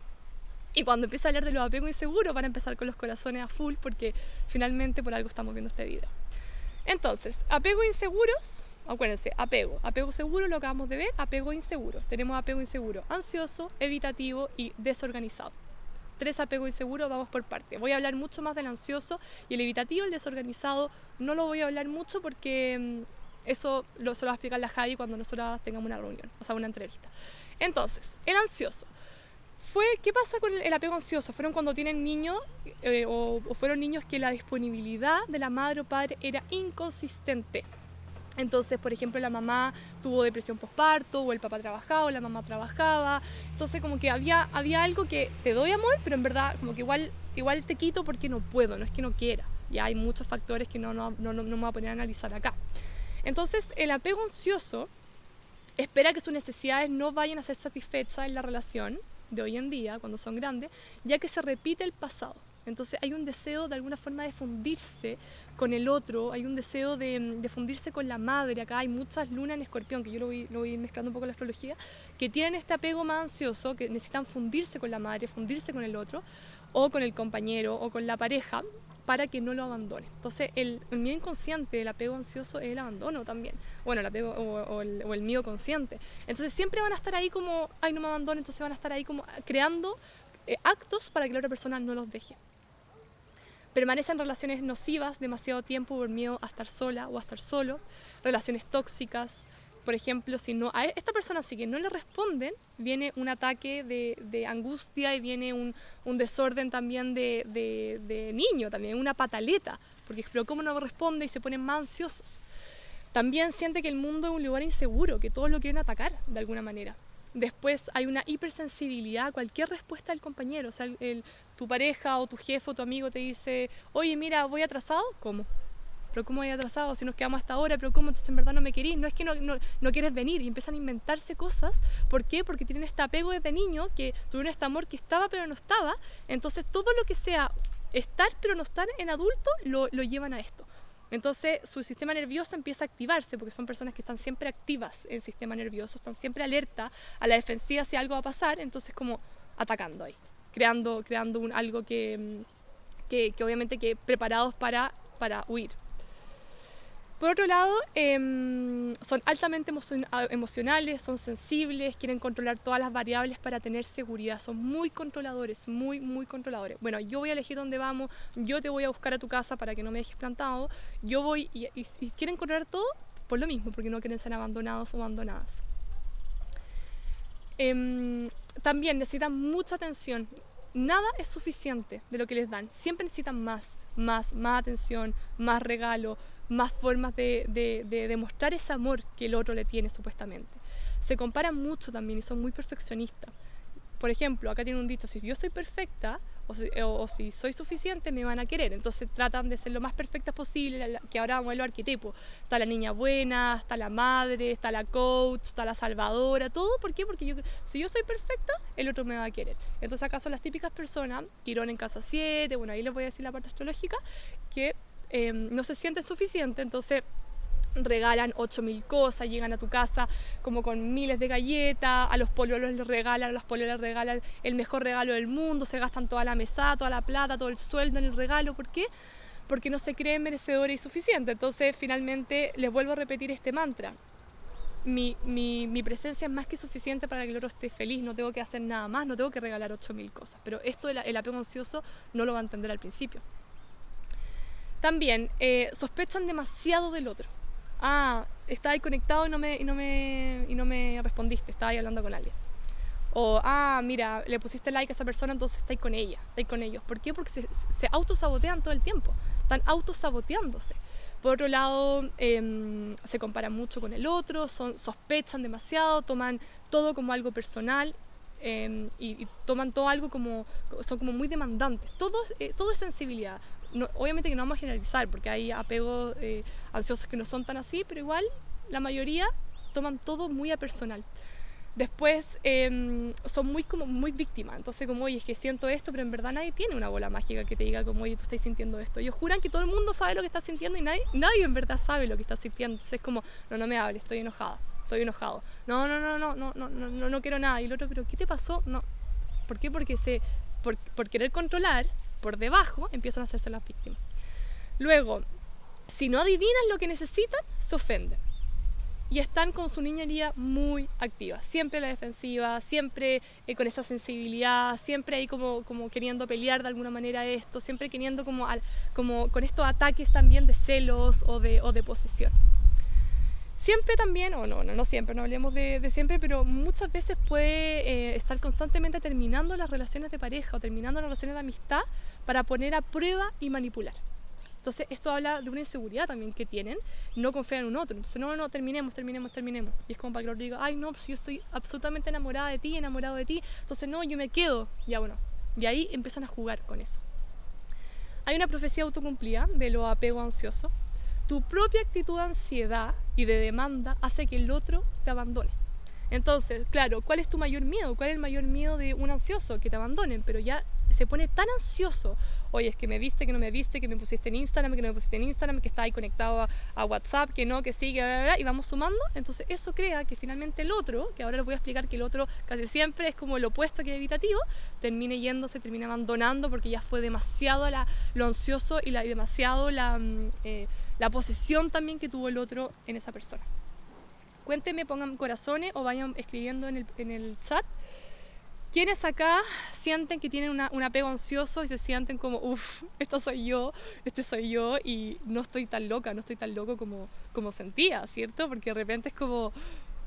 Y cuando empiece a hablar de los apegos inseguros, van a empezar con los corazones a full, porque finalmente por algo estamos viendo este video. Entonces, apego inseguros, acuérdense, apego, apego seguro lo acabamos de ver, apego inseguro. Tenemos apego inseguro ansioso, evitativo y desorganizado. Tres apegos inseguros, vamos por parte. Voy a hablar mucho más del ansioso y el evitativo, el desorganizado, no lo voy a hablar mucho porque mm, eso lo, se lo va a explicar la Javi cuando nosotros tengamos una reunión, o sea, una entrevista. Entonces, el ansioso fue, ¿qué pasa con el apego ansioso? Fueron cuando tienen niños eh, o, fueron niños que la disponibilidad de la madre o padre era inconsistente. Entonces, por ejemplo, la mamá tuvo depresión postparto, o el papá trabajaba, o la mamá trabajaba. Entonces, como que había, había algo que te doy amor, pero en verdad, como que igual, igual te quito porque no puedo, no es que no quiera. Ya hay muchos factores que no, no, no, no me voy a poner a analizar acá. Entonces, el apego ansioso espera que sus necesidades no vayan a ser satisfechas en la relación de hoy en día, cuando son grandes, ya que se repite el pasado. Entonces hay un deseo de alguna forma de fundirse con el otro, hay un deseo de, fundirse con la madre. Acá hay muchas lunas en escorpión, que yo lo voy, mezclando un poco la astrología, que tienen este apego más ansioso, que necesitan fundirse con la madre, fundirse con el otro, o con el compañero, o con la pareja, para que no lo abandone. Entonces, el, el miedo inconsciente, el apego ansioso es el abandono también. Bueno, el apego o, el, o, miedo consciente. Entonces, siempre van a estar ahí como, ay, no me abandone, entonces van a estar ahí como creando eh, actos para que la otra persona no los deje. Permanecen relaciones nocivas demasiado tiempo por miedo a estar sola o a estar solo, relaciones tóxicas, por ejemplo, si no a esta persona sí que no le responden, viene un ataque de, angustia y viene un, desorden también de, niño, también una pataleta, porque pero cómo no responde y se ponen más ansiosos. También siente que el mundo es un lugar inseguro, que todos lo quieren atacar de alguna manera. Después hay una hipersensibilidad a cualquier respuesta del compañero, o sea, tu pareja o tu jefe o tu amigo te dice, oye, mira, voy atrasado, ¿cómo? Pero ¿cómo hay atrasado? Si nos quedamos hasta ahora, pero ¿cómo entonces en verdad no me querís? No es que no, no, quieres venir y empiezan a inventarse cosas. ¿Por qué? Porque tienen este apego desde niño, que tuvieron este amor que estaba pero no estaba. Entonces todo lo que sea estar pero no estar en adulto lo, lo llevan a esto. Entonces su sistema nervioso empieza a activarse porque son personas que están siempre activas en el sistema nervioso, están siempre alerta a la defensiva si algo va a pasar, entonces como atacando ahí, creando, creando un, algo que, que, que obviamente que preparados para, para huir. Por otro lado, em, son altamente emocionales, son sensibles, quieren controlar todas las variables para tener seguridad, son muy controladores, muy, muy controladores. Bueno, yo voy a elegir dónde vamos, yo te voy a buscar a tu casa para que no me dejes plantado, yo voy y, quieren controlar todo por lo mismo, porque no quieren ser abandonados o abandonadas. Em, también necesitan mucha atención. Nada es suficiente de lo que les dan. Siempre necesitan más, más, más atención, más regalo, más formas de, demostrar ese amor que el otro le tiene supuestamente. Se comparan mucho también y son muy perfeccionistas. Por ejemplo, acá tiene un dicho, si yo soy perfecta o si, soy suficiente, me van a querer. Entonces tratan de ser lo más perfectas posible, que ahora vamos a los arquetipos. Está la niña buena, está la madre, está la coach, está la salvadora, todo. ¿Por qué? Porque yo, si yo soy perfecta, el otro me va a querer. Entonces acá son las típicas personas, tirón en casa 7, bueno, ahí les voy a decir la parte astrológica, que Em, no se siente suficiente, entonces regalan 8.000 cosas, llegan a tu casa como con miles de galletas, a los pololos les regalan, a los pololos les regalan el mejor regalo del mundo, se gastan toda la mesa, toda la plata, todo el sueldo en el regalo, ¿por qué? Porque no se creen merecedores y suficientes. Entonces finalmente les vuelvo a repetir este mantra. Mi, mi, presencia es más que suficiente para que el otro esté feliz, no tengo que hacer nada más, no tengo que regalar 8.000 cosas. Pero esto del apego ansioso no lo va a entender al principio. También eh, sospechan demasiado del otro. Ah, está ahí conectado y no me, y no me, y no me respondiste, estaba ahí hablando con alguien. O, ah, mira, le pusiste like a esa persona, entonces estáis con ella, estáis con ellos. ¿Por qué? Porque se, se autosabotean todo el tiempo, están autosaboteándose. Por otro lado, em, se comparan mucho con el otro, son, sospechan demasiado, toman todo como algo personal em, y, toman todo algo como, son como muy demandantes. Todo, eh, todo es sensibilidad no, obviamente que no vamos a generalizar, porque hay apegos eh, ansiosos que no son tan así, pero igual la mayoría toman todo muy a personal. Después eh, son muy, como, muy víctimas, entonces como, oye, es que siento esto, pero en verdad nadie tiene una bola mágica que te diga como, oye, tú estás sintiendo esto. Ellos juran que todo el mundo sabe lo que estás sintiendo y nadie, nadie en verdad sabe lo que estás sintiendo. Entonces es como, no, no me hables, estoy enojada, estoy enojado. No, no, no, no, no, no, no, no quiero nada. Y el otro, pero ¿qué te pasó? No. ¿Por qué? Porque se, por, por querer controlar, por debajo empiezan a hacerse las víctimas. Luego, si no adivinan lo que necesitan, se ofenden. Y están con su niñería muy activa, siempre a la defensiva, siempre eh, con esa sensibilidad, siempre ahí como, queriendo pelear de alguna manera esto, siempre queriendo como, con estos ataques también de celos o de posesión. Siempre también, o no, no, no siempre, no hablemos de, siempre, pero muchas veces puede eh, estar constantemente terminando las relaciones de pareja o terminando las relaciones de amistad para poner a prueba y manipular. Entonces esto habla de una inseguridad también que tienen, no confían en un otro. Entonces, no, no, no, terminemos, terminemos, terminemos. Y es como para que el otro diga, ay, no, pues yo estoy absolutamente enamorada de ti, enamorado de ti. Entonces, no, yo me quedo. Ya bueno, y ahí empiezan a jugar con eso. Hay una profecía autocumplida de lo apego ansioso, tu propia actitud de ansiedad y de demanda hace que el otro te abandone. Entonces, claro, ¿cuál es tu mayor miedo? ¿Cuál es el mayor miedo de un ansioso? Que te abandonen, pero ya se pone tan ansioso. Oye, es que me viste, que no me viste, que me pusiste en Instagram, que no me pusiste en Instagram, que está ahí conectado a, WhatsApp, que no, que sí, que y vamos sumando. Entonces, eso crea que finalmente el otro, que ahora les voy a explicar que el otro casi siempre es como el opuesto que evitativo, termine yéndose, termina abandonando porque ya fue demasiado lo ansioso y, la, demasiado la. Mm, eh, la posición también que tuvo el otro en esa persona. Cuéntenme, pongan corazones o vayan escribiendo en el, chat. ¿Quiénes acá sienten que tienen un apego ansioso y se sienten como, uff, esto soy yo, este soy yo y no estoy tan loca, no estoy tan loco como, como sentía, ¿cierto? Porque de repente es como,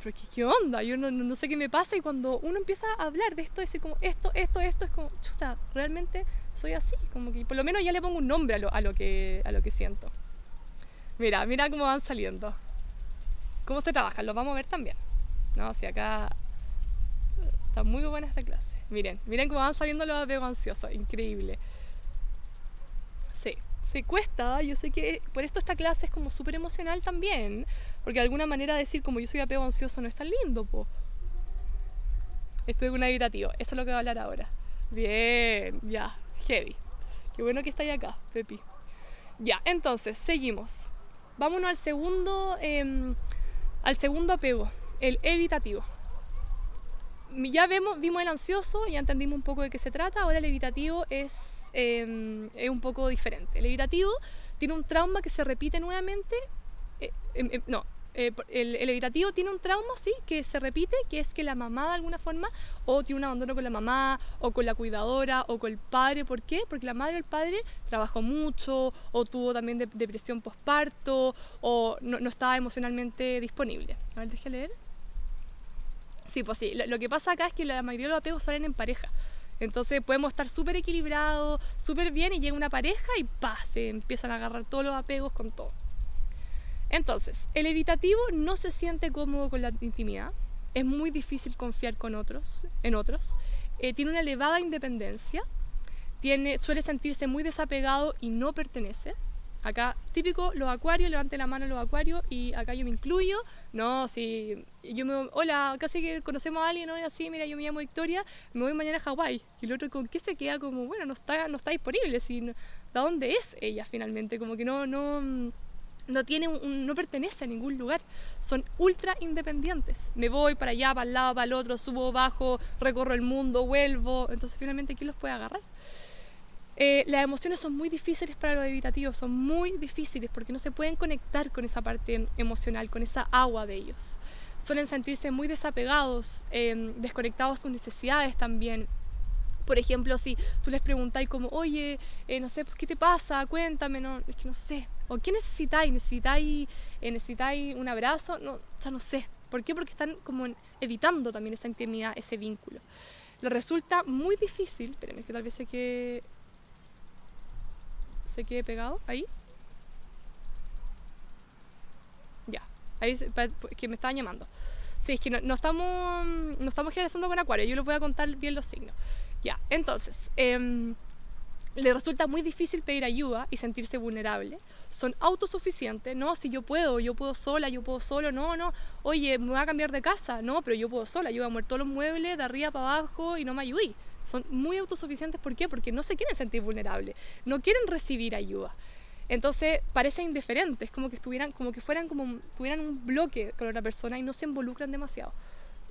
pero qué, onda? Yo no, sé qué me pasa y cuando uno empieza a hablar de esto, decir como esto, esto, esto, es como, chuta, realmente soy así, como que por lo menos ya le pongo un nombre a lo, a lo, que, a lo que siento. Mira, mira cómo van saliendo. ¿Cómo se trabajan? Los vamos a ver también. No, si acá está muy buena esta clase. Miren, miren cómo van saliendo los apegos ansiosos. Increíble. Sí, se cuesta. Yo sé que por esto esta clase es como súper emocional también. Porque de alguna manera decir como yo soy apego ansioso no es tan lindo, po. Esto es un habitativo. Eso es lo que voy a hablar ahora. Bien, ya, heavy. Qué bueno que estáis acá, Pepi. Ya, entonces, seguimos. Vámonos al segundo, em, al segundo apego, el evitativo. Ya vemos, vimos el ansioso, ya entendimos un poco de qué se trata, ahora el evitativo es, em, es un poco diferente. El evitativo tiene un trauma que se repite nuevamente eh, em, no, eh, el, el, evitativo tiene un trauma, sí, que se repite, que es que la mamá de alguna forma o tiene un abandono con la mamá o con la cuidadora o con el padre. ¿Por qué? Porque la madre o el padre trabajó mucho o tuvo también depresión postparto o no, estaba emocionalmente disponible. A ver, déjame leer. Sí, pues sí. Lo, lo, que pasa acá es que la mayoría de los apegos salen en pareja. Entonces podemos estar súper equilibrados, súper bien y llega una pareja y pa, se empiezan a agarrar todos los apegos con todo. Entonces, el evitativo no se siente cómodo con la intimidad, es muy difícil confiar con otros, en otros, eh, tiene una elevada independencia, tiene, suele sentirse muy desapegado y no pertenece. Acá, típico, los acuarios, levante la mano los acuarios y acá yo me incluyo. No, si yo me hola, casi que conocemos a alguien, ¿no? así, mira, yo me llamo Victoria, me voy mañana a Hawái. Y el otro, ¿con qué se queda? Como, bueno, no está, no está disponible, si, ¿de dónde es ella finalmente? Como que no, no, no tiene un, no pertenece a ningún lugar, son ultra independientes. Me voy para allá, para el lado, para el otro, subo, bajo, recorro el mundo, vuelvo. Entonces finalmente, ¿quién los puede agarrar? Eh, las emociones son muy difíciles para los evitativos, son muy difíciles porque no se pueden conectar con esa parte emocional, con esa agua de ellos. Suelen sentirse muy desapegados, eh, desconectados de sus necesidades también, por ejemplo, si tú les preguntáis como, oye, eh, no sé, ¿qué te pasa? Cuéntame, no, es que no sé. ¿O qué necesitáis? ¿Necesitáis, eh, ¿necesitáis un abrazo? No, ya no sé. ¿Por qué? Porque están como evitando también esa intimidad, ese vínculo. Les resulta muy difícil, espérenme que tal vez se quede, se quede pegado ahí. Ya, ahí que me estaban llamando. Sí, es que no, no estamos, no estamos generando con Acuario, yo les voy a contar bien los signos. Ya, entonces, eh, le resulta muy difícil pedir ayuda y sentirse vulnerable. Son autosuficientes, no, si yo puedo, yo puedo sola, yo puedo solo, no, no, oye, me voy a cambiar de casa, no, pero yo puedo sola, yo voy a mover todos los muebles de arriba para abajo y no me ayudé. Son muy autosuficientes, ¿por qué? Porque no se quieren sentir vulnerables, no quieren recibir ayuda. Entonces parecen indiferentes, como que estuvieran, como que fueran como tuvieran un bloque con otra persona y no se involucran demasiado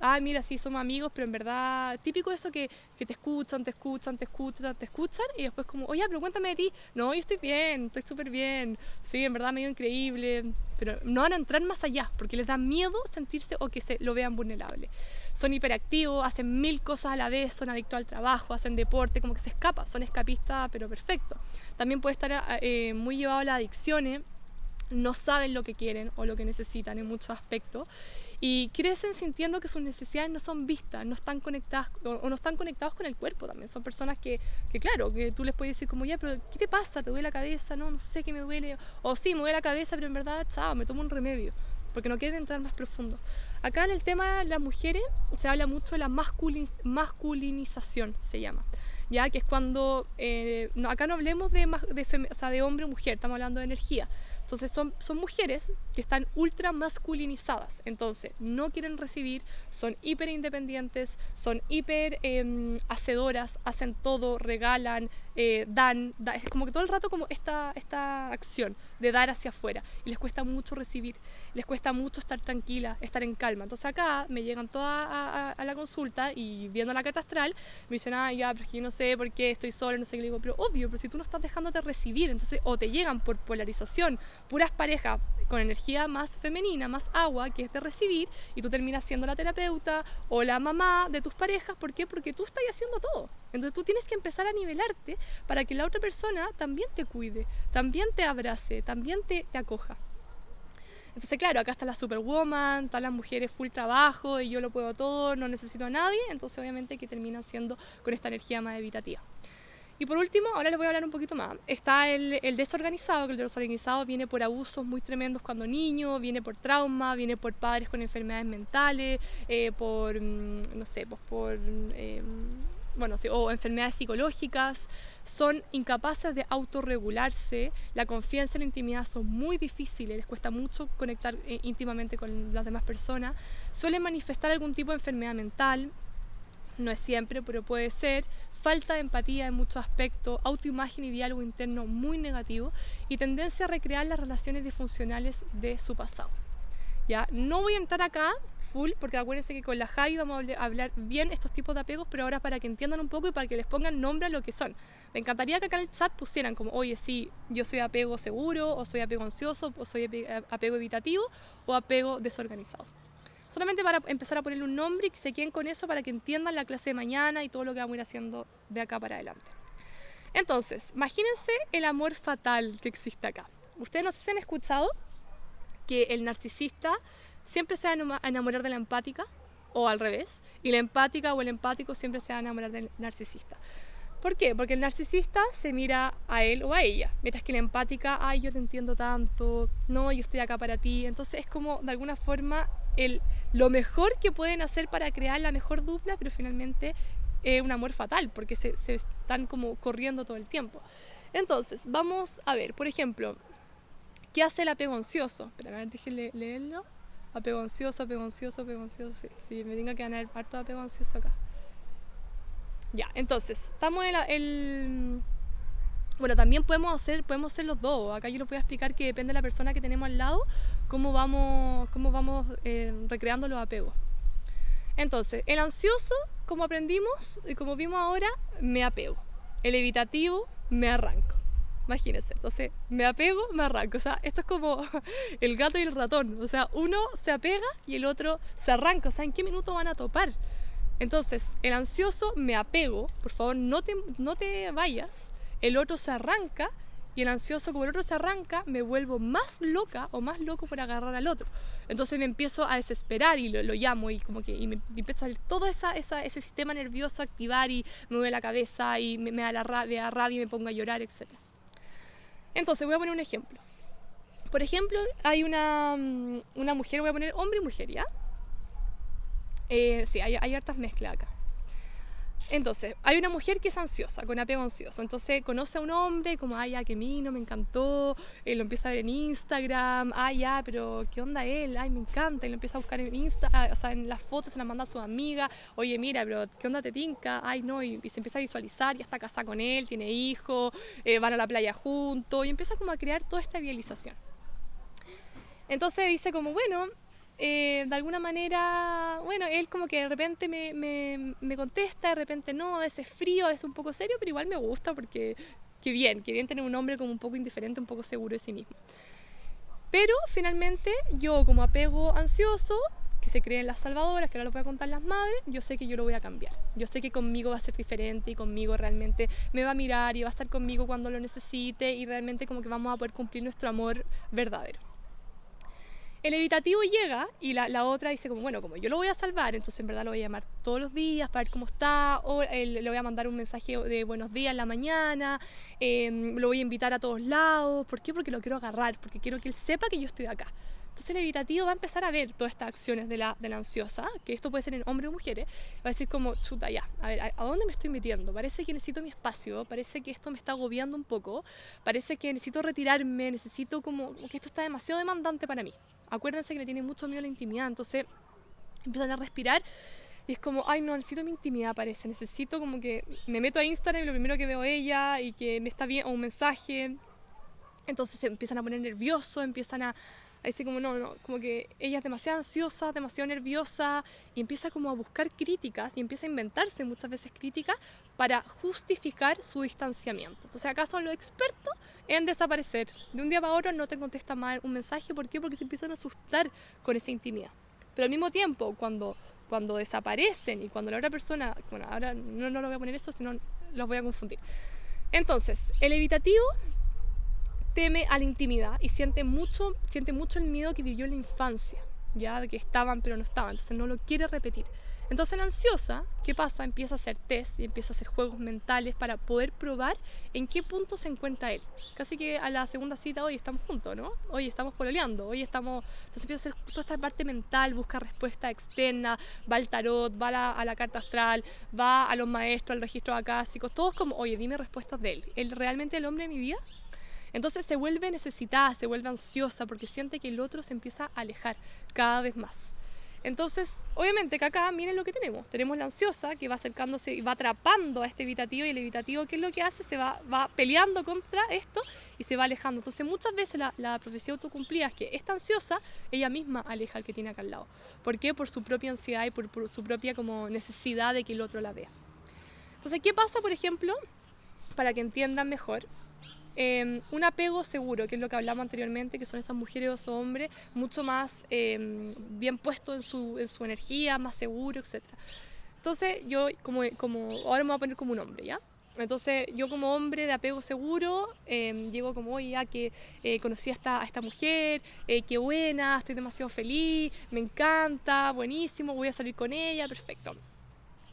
ah, mira, sí, somos amigos, pero en verdad, típico eso que, que, te escuchan, te escuchan, te escuchan, te escuchan, y después como, oye, pero cuéntame de ti. No, yo estoy bien, estoy súper bien, sí, en verdad medio increíble, pero no van a entrar más allá, porque les da miedo sentirse o que se lo vean vulnerable. Son hiperactivos, hacen mil cosas a la vez, son adictos al trabajo, hacen deporte, como que se escapa, son escapistas, pero perfecto. También puede estar eh, muy llevado a las adicciones, no saben lo que quieren o lo que necesitan en muchos aspectos y crecen sintiendo que sus necesidades no son vistas, no están conectadas o, no están conectados con el cuerpo también. Son personas que, que, claro, que tú les puedes decir como, ya, pero ¿qué te pasa? ¿Te duele la cabeza? No, no sé qué me duele. O sí, me duele la cabeza, pero en verdad, chao, me tomo un remedio. Porque no quieren entrar más profundo. Acá en el tema de las mujeres se habla mucho de la masculinización, se llama. Ya que es cuando, eh, no, acá no hablemos de, de, o sea, de hombre o mujer, estamos hablando de energía. Entonces son, son mujeres que están ultra masculinizadas, entonces no quieren recibir, son hiper independientes, son hiper em, hacedoras, hacen todo, regalan, eh, dan, es como que todo el rato como esta, esta acción de dar hacia afuera. Y les cuesta mucho recibir, les cuesta mucho estar tranquila, estar en calma. Entonces acá me llegan todas a, la consulta y viendo la carta astral me dicen, ah, ya, pero es que yo no sé por qué estoy sola, no sé qué, le digo, pero obvio, pero si tú no estás dejándote recibir, entonces o te llegan por polarización, puras parejas con energía más femenina, más agua, que es de recibir, y tú terminas siendo la terapeuta o la mamá de tus parejas, ¿por qué? Porque tú estás haciendo todo. Entonces tú tienes que empezar a nivelarte para que la otra persona también te cuide, también te abrace, también te, te acoja. Entonces, claro, acá está la superwoman, todas las mujeres full trabajo y yo lo puedo todo, no necesito a nadie, entonces obviamente que terminan siendo con esta energía más evitativa. Y por último, ahora les voy a hablar un poquito más. Está el, el, desorganizado, que el desorganizado viene por abusos muy tremendos cuando niño, viene por trauma, viene por padres con enfermedades mentales, eh, por, mm, no sé, pues por, eh, bueno, o enfermedades psicológicas. Son incapaces de autorregularse, la confianza y la intimidad son muy difíciles, les cuesta mucho conectar eh, íntimamente con las demás personas. Suelen manifestar algún tipo de enfermedad mental, no es siempre, pero puede ser falta de empatía en muchos aspectos, autoimagen y diálogo interno muy negativo y tendencia a recrear las relaciones disfuncionales de su pasado. Ya, no voy a entrar acá full, porque acuérdense que con la Javi vamos a hablar bien estos tipos de apegos, pero ahora para que entiendan un poco y para que les pongan nombre a lo que son. Me encantaría que acá en el chat pusieran como, oye, sí, yo soy apego seguro, o soy apego ansioso, o soy apego evitativo, o apego desorganizado. Solamente para empezar a ponerle un nombre y que se queden con eso para que entiendan la clase de mañana y todo lo que vamos a ir haciendo de acá para adelante. Entonces, imagínense el amor fatal que existe acá. Ustedes no sé si han escuchado que el narcisista siempre se va a enamorar de la empática o al revés, y la empática o el empático siempre se va a enamorar del narcisista. ¿Por qué? Porque el narcisista se mira a él o a ella, mientras que la empática, ay, yo te entiendo tanto, no, yo estoy acá para ti. Entonces es como, de alguna forma, el, lo mejor que pueden hacer para crear la mejor dupla, pero finalmente es un amor fatal, porque se, están como corriendo todo el tiempo. Entonces, vamos a ver, por ejemplo, ¿qué hace el apego ansioso? Espera, a ver, leerlo. Apego ansioso, apego ansioso, apego ansioso, sí, me tenga que ganar harto de apego ansioso acá. Ya, entonces, estamos en el bueno, también podemos hacer, podemos hacer los dos. Acá yo les voy a explicar que depende de la persona que tenemos al lado, cómo vamos, cómo vamos eh, recreando los apegos. Entonces, el ansioso, como aprendimos y como vimos ahora, me apego. El evitativo, me arranco. Imagínense, entonces me apego, me arranco. O sea, esto es como el gato y el ratón. O sea, uno se apega y el otro se arranca. O sea, ¿en qué minuto van a topar? Entonces, el ansioso me apego, por favor, no te, no te vayas el otro se arranca y el ansioso, como el otro se arranca, me vuelvo más loca o más loco por agarrar al otro. Entonces me empiezo a desesperar y lo, llamo y como que y me, empieza todo ese sistema nervioso a activar y me mueve la cabeza y me, da la rabia, rabia y me pongo a llorar, etc. Entonces voy a poner un ejemplo. Por ejemplo, hay una, mm, una mujer, voy a poner hombre y mujer, ¿ya? Eh, sí, hay, hay hartas mezclas acá. Entonces, hay una mujer que es ansiosa, con apego ansioso. Entonces, conoce a un hombre, como, ay, ya, que mino, me encantó. Eh, lo empieza a ver en Instagram. Ay, ya, pero ¿qué onda él? Ay, me encanta. Y lo empieza a buscar en Insta, o sea, en las fotos se las manda a su amiga. Oye, mira, pero ¿qué onda te tinca? Ay, no. Y, se empieza a visualizar, ya está casada con él, tiene hijos, eh, van a la playa juntos. Y empieza como a crear toda esta idealización. Entonces dice como, bueno, eh, de alguna manera, bueno, él como que de repente me, me, me, contesta, de repente no, a veces frío, a un poco serio, pero igual me gusta porque qué bien, qué bien tener un hombre como un poco indiferente, un poco seguro de sí mismo. Pero finalmente yo como apego ansioso, que se creen las salvadoras, que ahora lo voy a contar las madres, yo sé que yo lo voy a cambiar. Yo sé que conmigo va a ser diferente y conmigo realmente me va a mirar y va a estar conmigo cuando lo necesite y realmente como que vamos a poder cumplir nuestro amor verdadero. El evitativo llega y la, otra dice como, bueno, como yo lo voy a salvar, entonces en verdad lo voy a llamar todos los días para ver cómo está, o le voy a mandar un mensaje de buenos días en la mañana, em, lo voy a invitar a todos lados. ¿Por qué? Porque lo quiero agarrar, porque quiero que él sepa que yo estoy acá. Entonces el evitativo va a empezar a ver todas estas acciones de la, de la ansiosa, que esto puede ser en hombres o mujeres, va a decir como, chuta, ya, a ver, ¿a, dónde me estoy metiendo? Parece que necesito mi espacio, parece que esto me está agobiando un poco, parece que necesito retirarme, necesito como que esto está demasiado demandante para mí acuérdense que le tiene mucho miedo a la intimidad, entonces empiezan a respirar y es como, ay no, necesito mi intimidad parece, necesito como que me meto a Instagram y lo primero que veo ella y que me está bien, o un mensaje, entonces se empiezan a poner nerviosos, empiezan a, decir como, no, no, como que ella es demasiado ansiosa, demasiado nerviosa y empieza como a buscar críticas y empieza a inventarse muchas veces críticas para justificar su distanciamiento. Entonces acá son los expertos en desaparecer. De un día para otro no te contesta más un mensaje. ¿Por qué? Porque se empiezan a asustar con esa intimidad. Pero al mismo tiempo, cuando, cuando desaparecen y cuando la otra persona, bueno, ahora no, no lo voy a poner eso, sino los voy a confundir. Entonces, el evitativo teme a la intimidad y siente mucho, siente mucho el miedo que vivió en la infancia, ya de que estaban pero no estaban, entonces no lo quiere repetir. Entonces la ansiosa, ¿qué pasa? Empieza a hacer test y empieza a hacer juegos mentales para poder probar en qué punto se encuentra él. Casi que a la segunda cita, hoy estamos juntos, ¿no? Hoy estamos pololeando, hoy estamos... Entonces empieza a hacer toda esta parte mental, busca respuesta externa, va al tarot, va a la, carta astral, va a los maestros, al registro acásico, todos como, oye, dime respuestas de él. ¿Él realmente el hombre de mi vida? Entonces se vuelve necesitada, se vuelve ansiosa porque siente que el otro se empieza a alejar cada vez más. Entonces, obviamente que acá miren lo que tenemos. Tenemos la ansiosa que va acercándose y va atrapando a este evitativo y el evitativo, ¿qué es lo que hace? Se va, va peleando contra esto y se va alejando. Entonces, muchas veces la, la profecía autocumplida es que esta ansiosa, ella misma aleja al que tiene acá al lado. ¿Por qué? Por su propia ansiedad y por, por su propia como necesidad de que el otro la vea. Entonces, ¿qué pasa, por ejemplo? Para que entiendan mejor, Em, un apego seguro, que es lo que hablamos anteriormente, que son esas mujeres o hombres mucho más em, bien puestos en su, en su energía, más seguro, etc. Entonces yo, como, como, ahora me voy a poner como un hombre, ¿ya? Entonces yo como hombre de apego seguro, eh, llego como, oye, ya que eh, conocí a esta, a esta mujer, eh, qué buena, estoy demasiado feliz, me encanta, buenísimo, voy a salir con ella, perfecto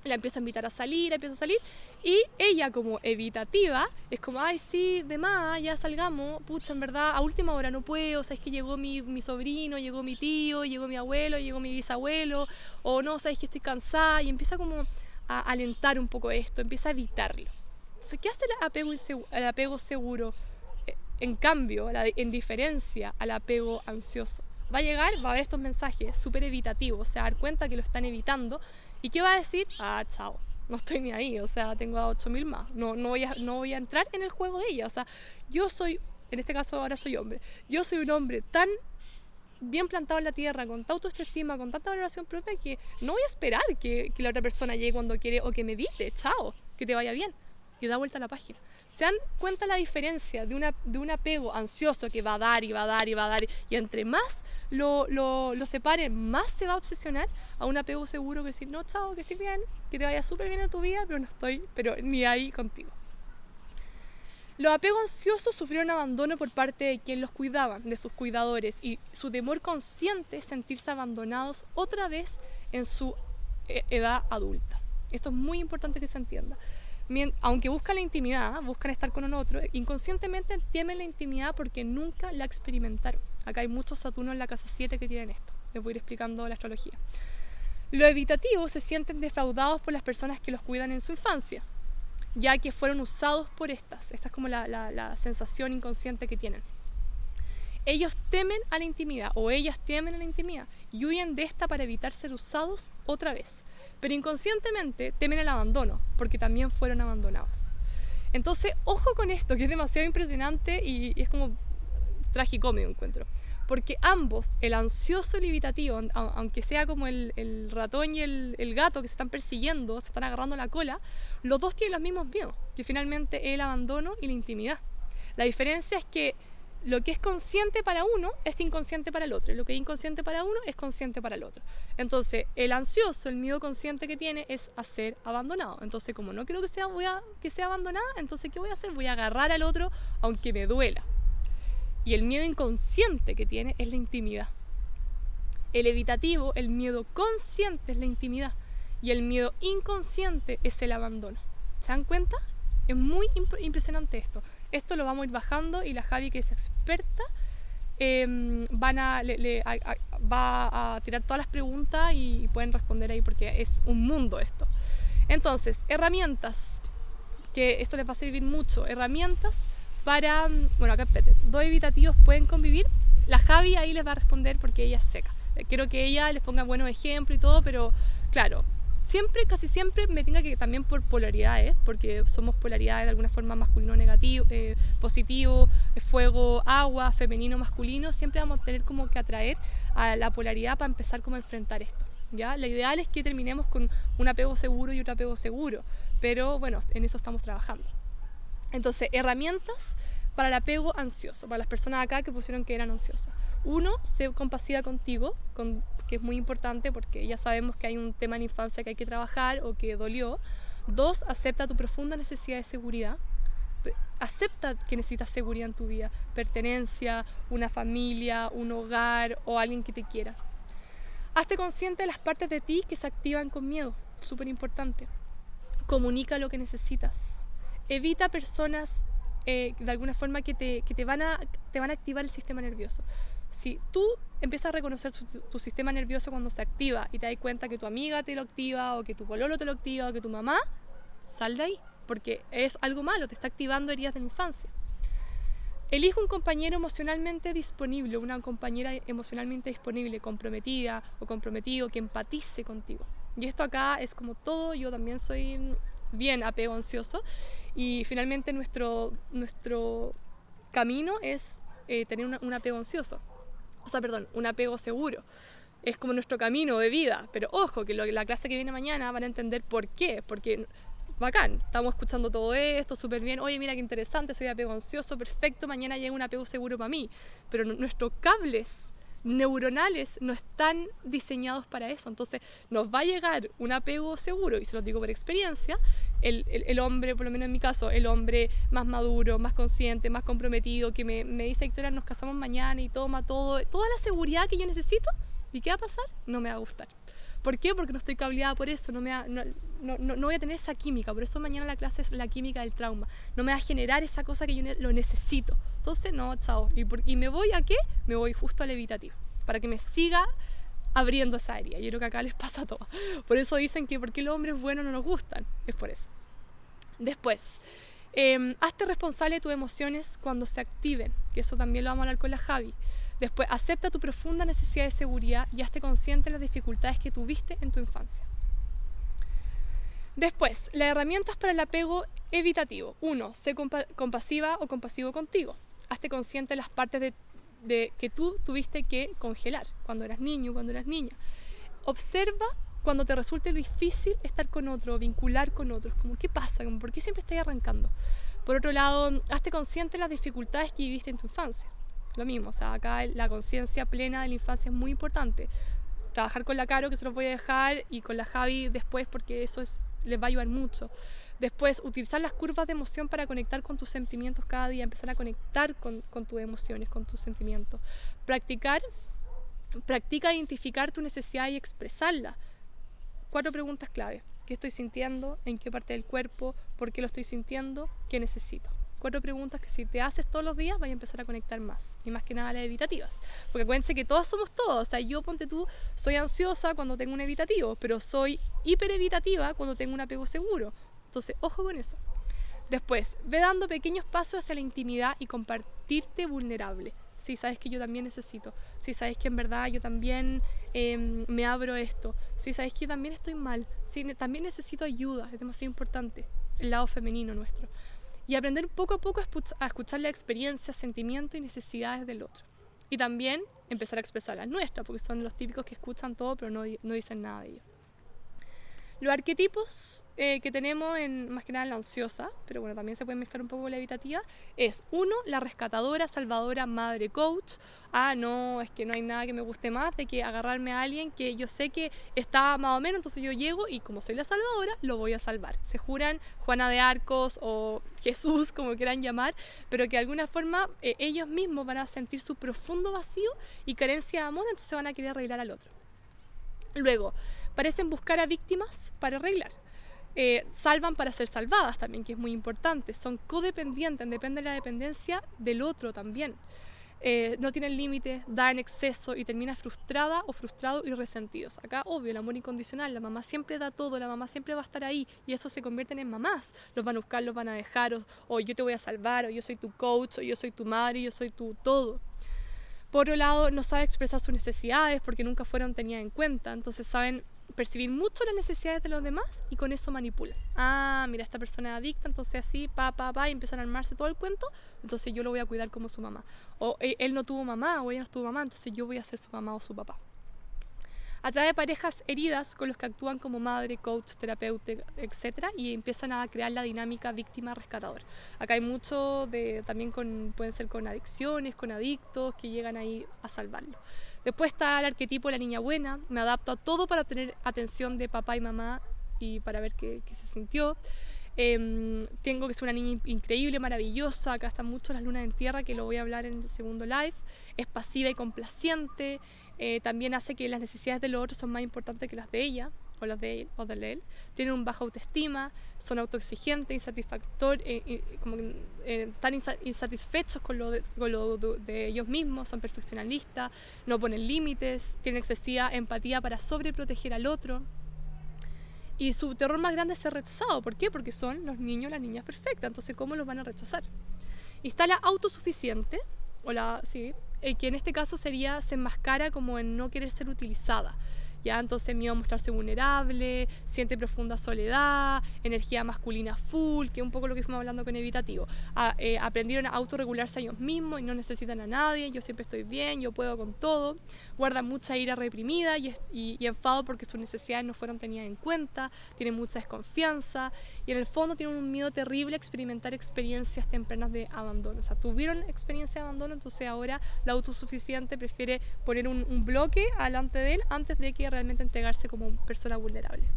la empiezo a invitar a salir, empieza a salir, y ella como evitativa, es como, ay, sí, de más, ya salgamos, pucha, en verdad, a última hora no puedo, o es que llegó mi, sobrino, llegó mi tío, llegó mi abuelo, llegó mi bisabuelo, o no, sabes que estoy cansada, y empieza como a alentar un poco esto, empieza a evitarlo. Entonces, ¿qué hace el apego, seguro? Eh, en cambio, en diferencia al apego ansioso. Va a llegar, va a haber estos mensajes súper evitativos, o sea, dar cuenta que lo están evitando, ¿Y qué va a decir? Ah, chao, no estoy ni ahí, o sea, tengo a 8000 más, no, no, voy a, no voy a entrar en el juego de ella, o sea, yo soy, en este caso ahora soy hombre, yo soy un hombre tan bien plantado en la tierra, con tanta autoestima, con tanta valoración propia, que no voy a esperar que, la otra persona llegue cuando quiere o que me evite, chao, que te vaya bien, y da vuelta a la página. ¿Se dan cuenta la diferencia de, una, de un apego ansioso que va a dar y va a dar y va a dar? Y entre más lo, lo, lo separen, más se va a obsesionar a un apego seguro que decir, no, chao, que estés bien, que te vaya súper bien en tu vida, pero no estoy, pero ni ahí contigo. Los apegos ansiosos sufrieron abandono por parte de quien los cuidaban, de sus cuidadores, y su temor consciente es sentirse abandonados otra vez en su eh, edad adulta. Esto es muy importante que se entienda aunque buscan la intimidad, buscan estar con un otro, inconscientemente temen la intimidad porque nunca la experimentaron. Acá hay muchos Saturnos en la casa 7 que tienen esto. Les voy a ir explicando la astrología. Los evitativos se sienten defraudados por las personas que los cuidan en su infancia, ya que fueron usados por estas. Esta es como la, la sensación inconsciente que tienen. Ellos temen a la intimidad o ellas temen a la intimidad y huyen de esta para evitar ser usados otra vez pero inconscientemente temen el abandono, porque también fueron abandonados. Entonces, ojo con esto, que es demasiado impresionante y, es como tragicómico encuentro. Porque ambos, el ansioso y el evitativo, aunque sea como el, ratón y el, el, gato que se están persiguiendo, se están agarrando la cola, los dos tienen los mismos miedos, que finalmente es el abandono y la intimidad. La diferencia es que lo que es consciente para uno es inconsciente para el otro, y lo que es inconsciente para uno es consciente para el otro. Entonces, el ansioso, el miedo consciente que tiene es a ser abandonado. Entonces, como no quiero que sea, voy a, que sea abandonada, entonces, ¿qué voy a hacer? Voy a agarrar al otro aunque me duela. Y el miedo inconsciente que tiene es la intimidad. El evitativo, el miedo consciente es la intimidad. Y el miedo inconsciente es el abandono. ¿Se dan cuenta? Es muy impresionante esto. Esto lo vamos a ir bajando y la Javi, que es experta, em, van a, va a tirar todas las preguntas y pueden responder ahí porque es un mundo esto. Entonces, herramientas, que esto les va a servir mucho, herramientas para, bueno, acá espérate, dos evitativos pueden convivir. La Javi ahí les va a responder porque ella es seca. Quiero que ella les ponga buenos ejemplos y todo, pero claro, siempre, casi siempre me tenga que también por polaridades, porque somos polaridades de alguna forma masculino, negativo, eh, positivo, eh, fuego, agua, femenino, masculino, siempre vamos a tener como que atraer a la polaridad para empezar como a enfrentar esto. ¿ya? La ideal es que terminemos con un apego seguro y otro apego seguro, pero bueno, en eso estamos trabajando. Entonces, herramientas para el apego ansioso, para las personas acá que pusieron que eran ansiosas. Uno, sé compasiva contigo, con, que es muy importante porque ya sabemos que hay un tema en infancia que hay que trabajar o que dolió. Dos, acepta tu profunda necesidad de seguridad. Acepta que necesitas seguridad en tu vida, pertenencia, una familia, un hogar o alguien que te quiera. Hazte consciente de las partes de ti que se activan con miedo, súper importante. Comunica lo que necesitas. Evita personas eh, de alguna forma que, te, que te, van a, te van a activar el sistema nervioso. Si tú empiezas a reconocer tu, sistema nervioso cuando se activa y te das cuenta que tu amiga te lo activa o que tu pololo te lo activa o que tu mamá, sal de ahí, porque es algo malo, te está activando heridas de la infancia. Elige un compañero emocionalmente disponible, una compañera emocionalmente disponible, comprometida o comprometido, que empatice contigo. Y esto acá es como todo, yo también soy bien apego ansioso y finalmente nuestro, nuestro camino es eh, tener un apego ansioso, o sea, perdón, un apego seguro. Es como nuestro camino de vida, pero ojo, que la clase que viene mañana van a entender por qué, porque bacán, estamos escuchando todo esto, súper bien, oye, mira qué interesante, soy apego ansioso, perfecto, mañana llega un apego seguro para mí, pero nuestros cables neuronales no están diseñados para eso. Entonces nos va a llegar un apego seguro, y se lo digo por experiencia, el, el, hombre, por lo menos en mi caso, el hombre más maduro, más consciente, más comprometido, que me, me dice, Victoria, nos casamos mañana y toma todo, toda la seguridad que yo necesito, ¿y qué va a pasar? No me va a gustar. ¿Por qué? Porque no estoy cableada por eso, no, me no, no, no, voy a tener esa química, por eso mañana la clase es la química del trauma, no me va a generar esa cosa que yo lo necesito. Entonces, no, chao. ¿Y, me voy a qué? Me voy justo al evitativo, para que me siga abriendo esa área. Yo creo que acá les pasa todo. Por eso dicen que porque los hombres buenos no nos gustan, es por eso. Después, eh, hazte responsable de tus emociones cuando se activen, que eso también lo vamos a hablar con la Javi. Después, acepta tu profunda necesidad de seguridad y hazte consciente de las dificultades que tuviste en tu infancia. Después, las herramientas para el apego evitativo. Uno, sé compasiva o compasivo contigo. Hazte consciente de las partes de, que tú tuviste que congelar cuando eras niño, cuando eras niña. Observa cuando te resulte difícil estar con otro, vincular con otros. Como, ¿qué pasa? ¿Por qué siempre estás arrancando? Por otro lado, hazte consciente de las dificultades que viviste en tu infancia. Lo mismo, o sea, acá la conciencia plena de la infancia es muy importante. Trabajar con la Caro, que se los voy a dejar, y con la Javi después, porque eso es, les va a ayudar mucho. Después, utilizar las curvas de emoción para conectar con tus sentimientos cada día, empezar a conectar con, con tus emociones, con tus sentimientos. Practicar, practica identificar tu necesidad y expresarla. Cuatro preguntas clave. ¿Qué estoy sintiendo? ¿En qué parte del cuerpo? ¿Por qué lo estoy sintiendo? ¿Qué necesito? Cuatro preguntas que si te haces todos los días vas a empezar a conectar más. Y más que nada las evitativas. Porque acuérdense que todos somos todos. O sea, yo ponte tú, soy ansiosa cuando tengo un evitativo, pero soy hiper evitativa cuando tengo un apego seguro. Entonces, ojo con eso. Después, ve dando pequeños pasos hacia la intimidad y compartirte vulnerable. Si sabes que yo también necesito. Si sabes que en verdad yo también em, me abro esto. Si sabes que yo también estoy mal. Si también necesito ayuda. Es demasiado importante el lado femenino nuestro y aprender poco a poco a escuchar la experiencia, sentimientos y necesidades del otro. Y también empezar a expresar las nuestras, porque son los típicos que escuchan todo pero no, no dicen nada de ello. Los arquetipos eh, que tenemos en más que nada la ansiosa, pero bueno, también se puede mezclar un poco con la evitativa, es uno, la rescatadora, salvadora, madre, coach. Ah, no, es que no hay nada que me guste más de que agarrarme a alguien que yo sé que está más o menos, entonces yo llego y como soy la salvadora, lo voy a salvar. Se juran Juana de Arcos o Jesús, como quieran llamar, pero que de alguna forma eh, ellos mismos van a sentir su profundo vacío y carencia de amor, entonces van a querer arreglar al otro. Luego, parecen buscar a víctimas para arreglar. Eh, salvan para ser salvadas también, que es muy importante. Son codependientes, depende de la dependencia del otro también. Eh, no tienen límites, dan exceso y termina frustrada o frustrado y resentidos. Acá, obvio, el amor incondicional, la mamá siempre da todo, la mamá siempre va a estar ahí y eso se convierten en mamás. Los van a buscar, los van a dejar, o, o yo te voy a salvar, o yo soy tu coach, o yo soy tu madre, yo soy tu todo. Por otro lado, no sabe expresar sus necesidades porque nunca fueron tenidas en cuenta, entonces saben percibir mucho las necesidades de los demás y con eso manipulan. Ah, mira, esta persona es adicta, entonces así, pa, pa, pa, y empiezan a armarse todo el cuento, entonces yo lo voy a cuidar como su mamá. O eh, él no tuvo mamá o ella no tuvo mamá, entonces yo voy a ser su mamá o su papá. Atrae parejas heridas con los que actúan como madre, coach, terapeuta, etc. Y empiezan a crear la dinámica víctima-rescatador. Acá hay mucho de, también pueden ser con adicciones, con adictos que llegan ahí a salvarlo. Después está el arquetipo de la niña buena, me adapto a todo para obtener atención de papá y mamá y para ver qué, se sintió. Em, tengo que ser una niña increíble, maravillosa, acá están mucho las lunas en tierra, que lo voy a hablar en el segundo live. Es pasiva y complaciente, eh, también hace que las necesidades de los otros son más importantes que las de ella o las de él o de él. Tienen un baja autoestima, son autoexigentes, insatisfactorios, eh, como eh, están insatisfechos con lo, de, con lo de, ellos mismos, son perfeccionalistas, no ponen límites, tienen excesiva empatía para sobreproteger al otro. Y su terror más grande es ser rechazado. ¿Por qué? Porque son los niños, las niñas perfectas. Entonces, ¿cómo los van a rechazar? Y está la autosuficiente, o la, sí, eh, que en este caso sería, se enmascara como en no querer ser utilizada. ¿Ya? Entonces miedo a mostrarse vulnerable, siente profunda soledad, energía masculina full, que es un poco lo que fuimos hablando con evitativo. Eh, aprendieron a autorregularse a ellos mismos y no necesitan a nadie, yo siempre estoy bien, yo puedo con todo. Guardan mucha ira reprimida y, y, enfado porque sus necesidades no fueron tenidas en cuenta, tienen mucha desconfianza en el fondo tienen un miedo terrible a experimentar experiencias tempranas de abandono. O sea, tuvieron experiencia de abandono, entonces ahora la autosuficiente prefiere poner un, un bloque delante de él antes de que realmente entregarse como persona vulnerable.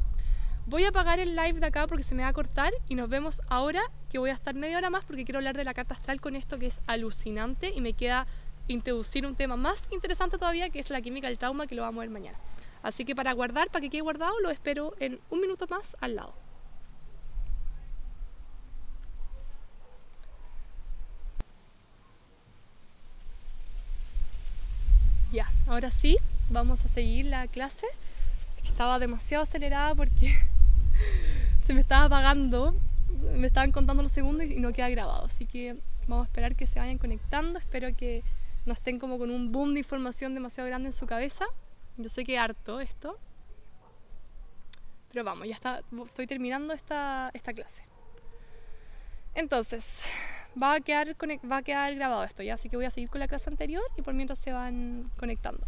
Voy a apagar el live de acá porque se me va a cortar y nos vemos ahora que voy a estar media hora más porque quiero hablar de la carta astral con esto que es alucinante y me queda introducir un tema más interesante todavía que es la química del trauma que lo vamos a ver mañana. Así que para guardar, para que quede guardado, lo espero en un minuto más al lado. Ya, ahora sí, vamos a seguir la clase. Estaba demasiado acelerada porque se me estaba apagando, me estaban contando los segundos y no queda grabado. Así que vamos a esperar que se vayan conectando. Espero que no estén como con un boom de información demasiado grande en su cabeza. Yo sé que harto esto. Pero vamos, ya está, estoy terminando esta, esta clase. Entonces, va a, quedar, va a quedar grabado esto ya, así que voy a seguir con la clase anterior y por mientras se van conectando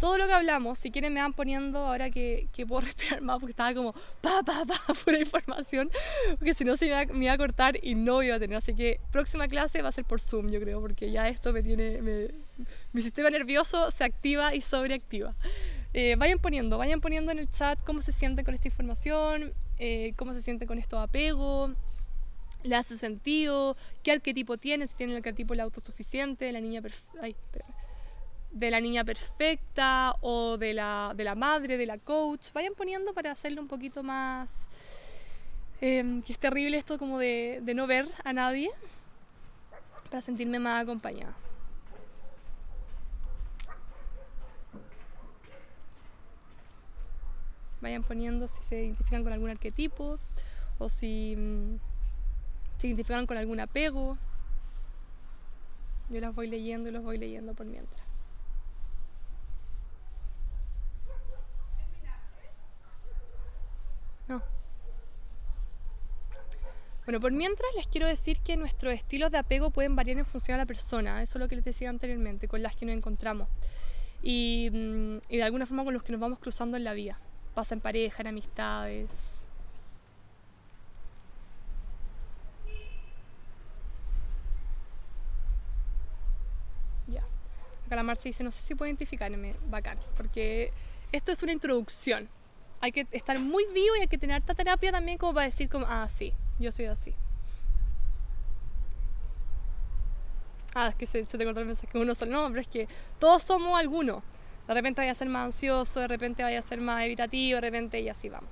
todo lo que hablamos, si quieren me van poniendo ahora que, que puedo respirar más porque estaba como pa, pa, pa, pura información, porque si no se me iba, a cortar y no iba a tener. Así que próxima clase va a ser por Zoom, yo creo, porque ya esto me tiene, mi sistema nervioso se activa y sobreactiva. Eh, vayan poniendo, vayan poniendo en el chat cómo se sienten con esta información, eh, cómo se sienten con esto de apego, le hace sentido, qué arquetipo tiene, si tiene el arquetipo el autosuficiente, la niña de la niña perfecta o de la, de la madre, de la coach. Vayan poniendo para hacerlo un poquito más... Em, que es terrible esto como de, de no ver a nadie, para sentirme más acompañada. Vayan poniendo si se identifican con algún arquetipo o si mm, se identifican con algún apego. Yo las voy leyendo y los voy leyendo por mientras. Bueno, por mientras les quiero decir que nuestros estilos de apego pueden variar en función a la persona, eso es lo que les decía anteriormente, con las que nos encontramos. Y, mm, y de alguna forma con los que nos vamos cruzando en la vida. Pasa en pareja, en amistades. Ya. Acá la Marcia dice, no sé si puedo identificarme, bacán, porque esto es una introducción hay que estar muy vivo y hay que tener harta terapia también como para decir como, ah, sí, yo soy así. Ah, es que se, te cortó el mensaje, uno solo. No, pero es que todos somos algunos. De repente vaya a ser más ansioso, de repente vaya a ser más evitativo, de repente y así vamos.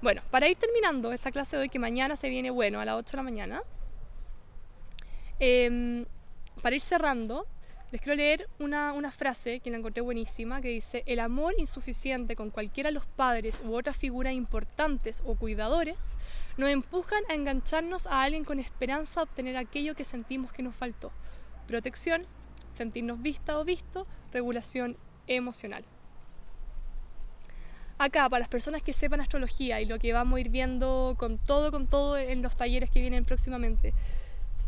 Bueno, para ir terminando esta clase de hoy, que mañana se viene bueno a las 8 de la mañana, em, para ir cerrando, les quiero leer una, frase que la encontré buenísima que dice, el amor insuficiente con cualquiera de los padres u otras figuras importantes o cuidadores nos empujan a engancharnos a alguien con esperanza de obtener aquello que sentimos que nos faltó. Protección, sentirnos vista o visto, regulación emocional. Acá, para las personas que sepan astrología y lo que vamos a ir viendo con todo, con todo en los talleres que vienen próximamente.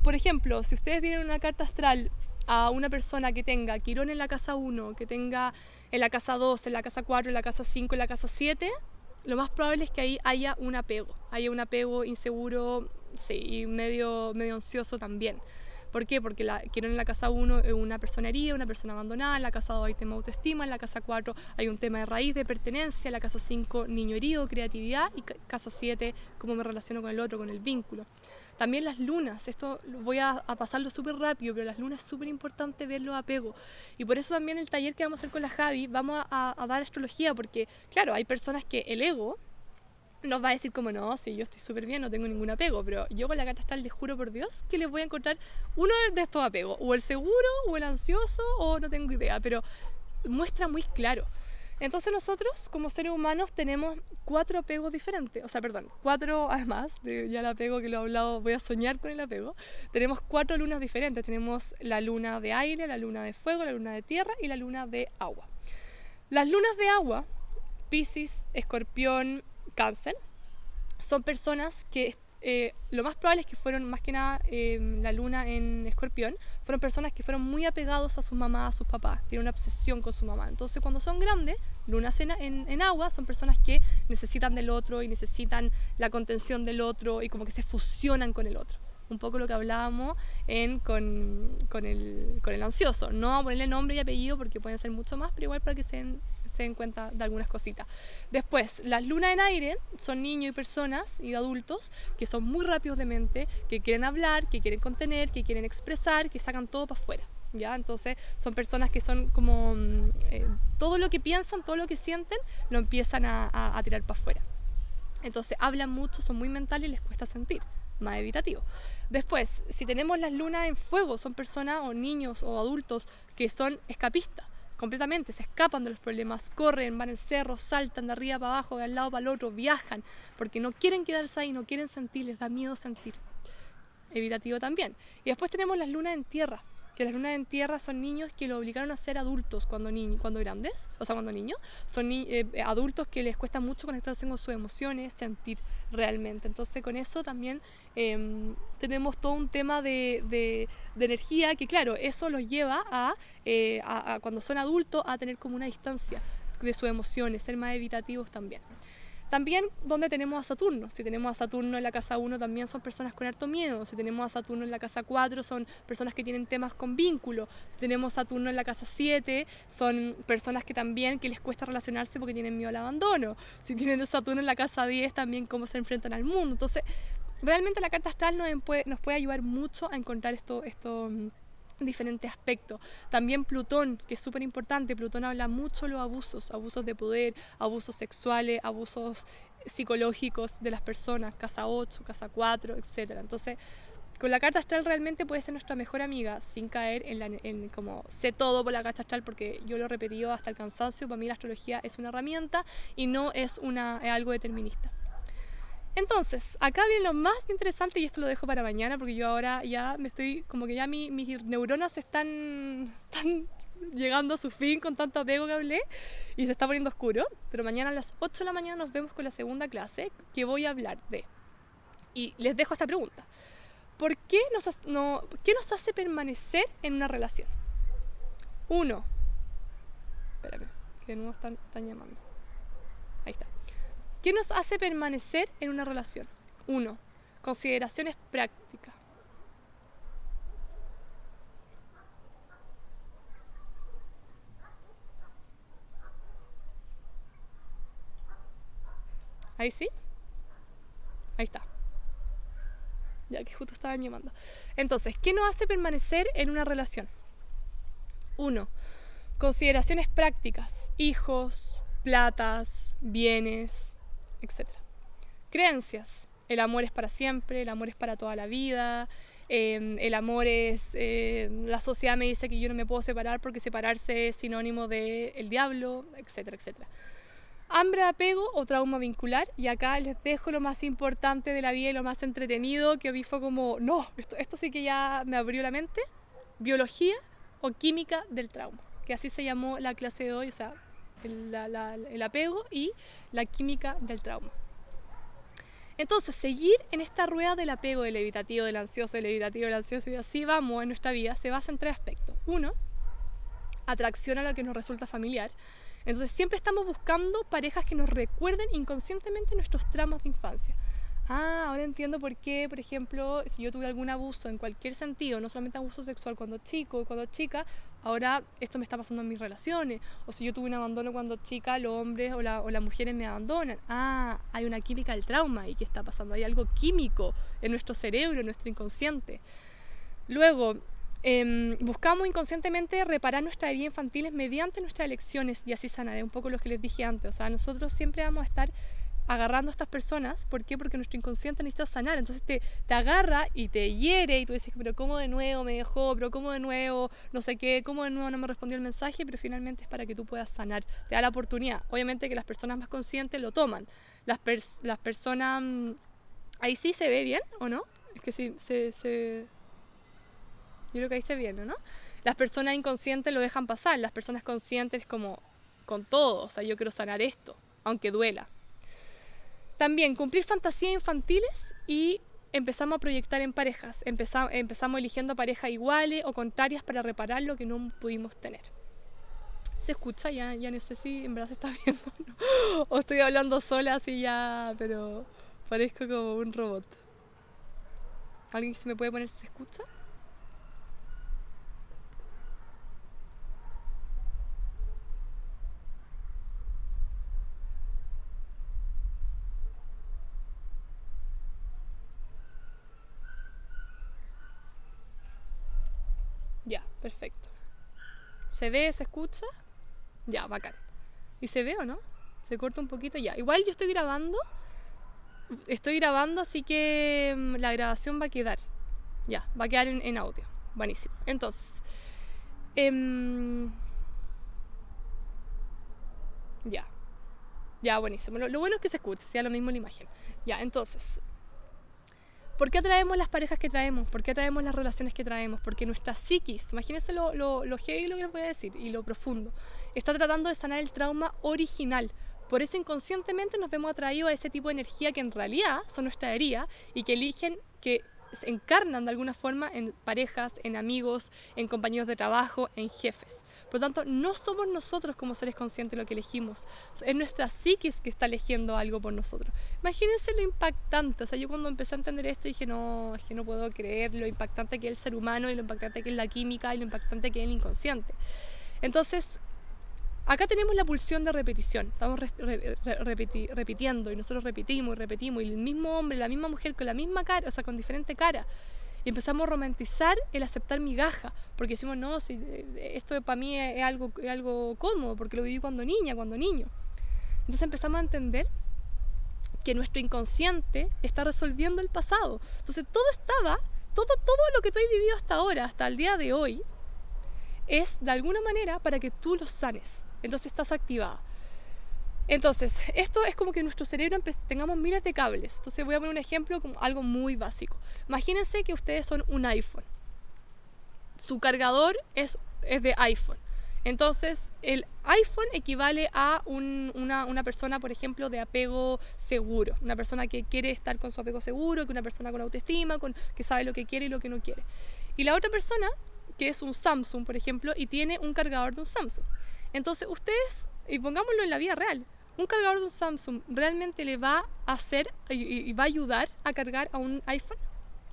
Por ejemplo, si ustedes vienen una carta astral a una persona que tenga Quirón en la casa 1, que tenga en la casa 2, en la casa 4, en la casa 5, en la casa 7, lo más probable es que ahí haya un apego, haya un apego inseguro, sí, y medio, medio ansioso también. ¿Por qué? Porque la, Quirón en la casa 1 es una persona herida, una persona abandonada, en la casa 2 hay tema de autoestima, en la casa 4 hay un tema de raíz, de pertenencia, en la casa 5 niño herido, creatividad y casa 7 cómo me relaciono con el otro, con el vínculo. También las lunas, esto voy a, pasarlo súper rápido, pero las lunas es súper importante ver los apegos. Y por eso también el taller que vamos a hacer con la Javi, vamos a, dar astrología, porque claro, hay personas que el ego nos va a decir como no, si yo estoy súper bien, no tengo ningún apego, pero yo con la carta astral les juro por Dios que les voy a encontrar uno de estos apegos, o el seguro, o el ansioso, o no tengo idea, pero muestra muy claro. Entonces nosotros como seres humanos tenemos cuatro apegos diferentes, o sea, perdón, cuatro además, de ya el apego que lo he hablado, voy a soñar con el apego, tenemos cuatro lunas diferentes, tenemos la luna de aire, la luna de fuego, la luna de tierra y la luna de agua. Las lunas de agua, Pisces, Escorpión, Cáncer, son personas que eh, lo más probable es que fueron más que nada em, la luna en escorpión, fueron personas que fueron muy apegados a sus mamás, a sus papás, tienen una obsesión con su mamá. Entonces cuando son grandes, luna en, en, agua, son personas que necesitan del otro y necesitan la contención del otro y como que se fusionan con el otro. Un poco lo que hablábamos en, con, con, el, con el ansioso. No ponerle nombre y apellido porque pueden ser mucho más, pero igual para que se se den cuenta de algunas cositas. Después, las lunas en aire son niños y personas y adultos que son muy rápidos de mente, que quieren hablar, que quieren contener, que quieren expresar, que sacan todo para afuera. ¿Ya? Entonces son personas que son como mm, eh, todo lo que piensan, todo lo que sienten, lo empiezan a, a tirar para afuera. Entonces hablan mucho, son muy mentales y les cuesta sentir, más evitativo. Después, si tenemos las lunas en fuego, son personas o niños o adultos que son escapistas completamente, se escapan de los problemas, corren, van al cerro, saltan de arriba para abajo, de al lado para el otro, viajan, porque no quieren quedarse ahí, no quieren sentir, les da miedo sentir. Evitativo también. Y después tenemos las lunas en tierra, que las lunas en tierra son niños que lo obligaron a ser adultos cuando, ni cuando grandes, o sea, cuando niños, son eh, adultos que les cuesta mucho conectarse con sus emociones, sentir realmente. Entonces con eso también em, tenemos todo un tema de, de, energía que claro, eso los lleva eh, a, a cuando son adultos a tener como una distancia de sus emociones, ser más evitativos también. También donde tenemos a Saturno. Si tenemos a Saturno en la casa 1 también son personas con harto miedo. Si tenemos a Saturno en la casa 4 son personas que tienen temas con vínculo. Si tenemos a Saturno en la casa 7 son personas que también que les cuesta relacionarse porque tienen miedo al abandono. Si tienen a Saturno en la casa 10 también cómo se enfrentan al mundo. Entonces, realmente la carta astral nos puede, nos puede ayudar mucho a encontrar esto, esto diferentes aspectos. También Plutón, que es súper importante, Plutón habla mucho de los abusos, abusos de poder, abusos sexuales, abusos psicológicos de las personas, casa 8, casa 4, etc. Entonces, con la carta astral realmente puede ser nuestra mejor amiga sin caer en, la, en como sé todo por la carta astral porque yo lo he repetido hasta el cansancio, para mí la astrología es una herramienta y no es, una, es algo determinista. Entonces, acá viene lo más interesante y esto lo dejo para mañana porque yo ahora ya me estoy, como que ya mis neuronas están, están llegando a su fin con tanto apego que hablé y se está poniendo oscuro. Pero mañana a las 8 de la mañana nos vemos con la segunda clase que voy a hablar de. Y les dejo esta pregunta. ¿Por qué nos, no, ¿qué nos hace permanecer en una relación? Uno. Espérame, que de nuevo están, están llamando. ¿Qué nos hace permanecer en una relación? Uno, consideraciones prácticas. Ahí sí. Ahí está. Ya que justo estaban llamando. Entonces, ¿qué nos hace permanecer en una relación? Uno, consideraciones prácticas. Hijos, platas, bienes, etc. Creencias. El amor es para siempre, el amor es para toda la vida, em, el amor es... Eh, la sociedad me dice que yo no me puedo separar porque separarse es sinónimo de el diablo, etcétera, etcétera. Hambre de apego o trauma vincular. Y acá les dejo lo más importante de la vida y lo más entretenido que vi fue como, no, esto, esto sí que ya me abrió la mente. Biología o química del trauma. Que así se llamó la clase de hoy. O sea, el, apego y la química del trauma. Entonces, seguir en esta rueda del apego, del evitativo, del ansioso, del evitativo, del ansioso, y así vamos en nuestra vida, se basa en tres aspectos. Uno, atracción a lo que nos resulta familiar. Entonces, siempre estamos buscando parejas que nos recuerden inconscientemente nuestros traumas de infancia ah, ahora entiendo por qué, por ejemplo, si yo tuve algún abuso en cualquier sentido, no solamente abuso sexual cuando chico y cuando chica, ahora esto me está pasando en mis relaciones. O si yo tuve un abandono cuando chica, los hombres o, o las mujeres me abandonan. Ah, hay una química del trauma y qué está pasando. Hay algo químico en nuestro cerebro, en nuestro inconsciente. Luego, em, buscamos inconscientemente reparar nuestras heridas infantiles mediante nuestras elecciones y así sanar. Un poco lo que les dije antes. O sea, nosotros siempre vamos a estar agarrando a estas personas. ¿Por qué? Porque nuestro inconsciente necesita sanar. Entonces te, te agarra y te hiere y tú dices, pero ¿cómo de nuevo me dejó? ¿Pero cómo de nuevo? No sé qué, ¿cómo de nuevo no me respondió el mensaje? Pero finalmente es para que tú puedas sanar. Te da la oportunidad. Obviamente que las personas más conscientes lo toman. Las, las personas... Mm, ahí sí se ve bien, ¿o no? Es que sí, se, se... Yo creo que ahí se ve, ¿no? Las personas inconscientes lo dejan pasar. Las personas conscientes como con todo. O sea, yo quiero sanar esto, aunque duela. También cumplir fantasías infantiles y empezamos a proyectar en parejas. Empezamos, empezamos eligiendo parejas iguales o contrarias para reparar lo que no pudimos tener. ¿Se escucha? Ya, ya no sé si en verdad se está viendo o estoy hablando sola así ya, pero parezco como un robot. ¿Alguien se me puede poner si se escucha? Ya, perfecto. ¿Se ve, se escucha? Ya, bacán. ¿Y se ve o no? Se corta un poquito ya. Igual yo estoy grabando. Estoy grabando, así que mm, la grabación va a quedar. Ya, va a quedar en, audio. Buenísimo. Entonces. Em, ya. Ya, buenísimo. Lo, lo, bueno es que se escuche, sea lo mismo la imagen. Ya, entonces. ¿Por qué atraemos las parejas que traemos? ¿Por qué atraemos las relaciones que traemos? Porque nuestra psiquis, imagínense lo, lo, lo que les voy a decir y lo profundo, está tratando de sanar el trauma original. Por eso inconscientemente nos vemos atraídos a ese tipo de energía que en realidad son nuestra herida y que eligen que se encarnan de alguna forma en parejas, en amigos, en compañeros de trabajo, en jefes. Por lo tanto, no somos nosotros como seres conscientes lo que elegimos, es nuestra psiquis que está eligiendo algo por nosotros. Imagínense lo impactante, o sea, yo cuando empecé a entender esto dije, no, es que no puedo creer lo impactante que es el ser humano y lo impactante que es la química y lo impactante que es el inconsciente. Entonces, Acá tenemos la pulsión de repetición, estamos repitiendo y nosotros repetimos y repetimos y el mismo hombre, la misma mujer con la misma cara, o sea, con diferente cara. Y empezamos a romantizar el aceptar migaja, porque decimos, no, si, eh, esto para mí es algo, es algo cómodo, porque lo viví cuando niña, cuando niño. Entonces empezamos a entender que nuestro inconsciente está resolviendo el pasado. Entonces todo estaba, todo, todo lo que tú has vivido hasta ahora, hasta el día de hoy, es de alguna manera para que tú lo sanes. Entonces estás activada. Entonces, esto es como que nuestro cerebro tengamos miles de cables. Entonces voy a poner un ejemplo como algo muy básico. Imagínense que ustedes son un iPhone. Su cargador es, es de iPhone. Entonces, el iPhone equivale a una, una, persona, por ejemplo, de apego seguro. Una persona que quiere estar con su apego seguro, que una persona con autoestima, con, que sabe lo que quiere y lo que no quiere. Y la otra persona, que es un Samsung, por ejemplo, y tiene un cargador de un Samsung. Entonces, ustedes, y pongámoslo en la vida real, un cargador de un Samsung realmente le va a hacer y, va a ayudar a cargar a un iPhone?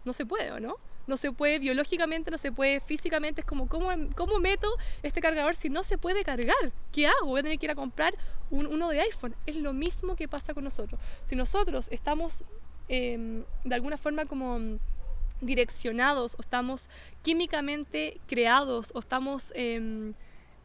No se puede, ¿o no? No se puede biológicamente, no se puede físicamente. Es como, ¿cómo, cómo meto este cargador si no se puede cargar? ¿Qué hago? Voy a tener que ir a comprar uno de iPhone. Es lo mismo que pasa con nosotros. Si nosotros estamos em, de alguna forma como direccionados o estamos químicamente creados o estamos... Em,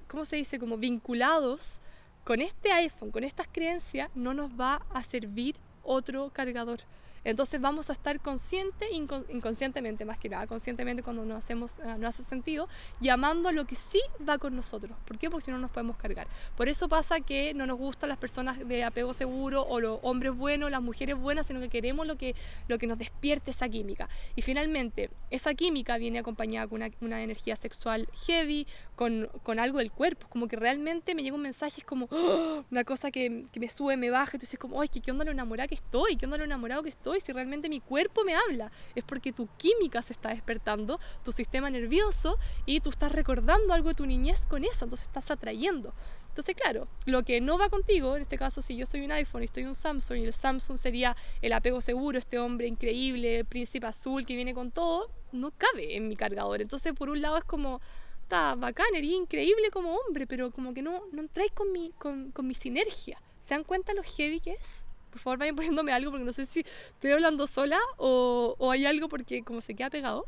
¿cómo se dice? Como vinculados con este iPhone, con estas creencias, no nos va a servir otro cargador. Entonces vamos a estar consciente, inconscientemente más que nada, conscientemente cuando no hacemos, ah, no hace sentido, llamando a lo que sí va con nosotros. ¿Por qué? Porque si no nos podemos cargar. Por eso pasa que no nos gustan las personas de apego seguro o los hombres buenos, las mujeres buenas, sino que queremos lo que, lo que nos despierte esa química. Y finalmente, esa química viene acompañada con una, energía sexual heavy, con, con, algo del cuerpo. Como que realmente me llega un mensaje, es como ¡oh! una cosa que, me sube, me baja, y tú dices como, ay, ¿qué onda lo enamorada que estoy? ¿Qué onda lo enamorado que estoy? Y si realmente mi cuerpo me habla, es porque tu química se está despertando, tu sistema nervioso y tú estás recordando algo de tu niñez con eso, entonces estás atrayendo. Entonces, claro, lo que no va contigo, en este caso, si yo soy un iPhone y estoy un Samsung, y el Samsung sería el apego seguro, este hombre increíble, príncipe azul que viene con todo, no cabe en mi cargador. Entonces, por un lado es como, está bacán, eres increíble como hombre, pero como que no, no entráis con mi, con, con mi sinergia. ¿Se dan cuenta lo heavy que es? Por favor vayan poniéndome algo porque no sé si estoy hablando sola o, hay algo porque como se queda pegado.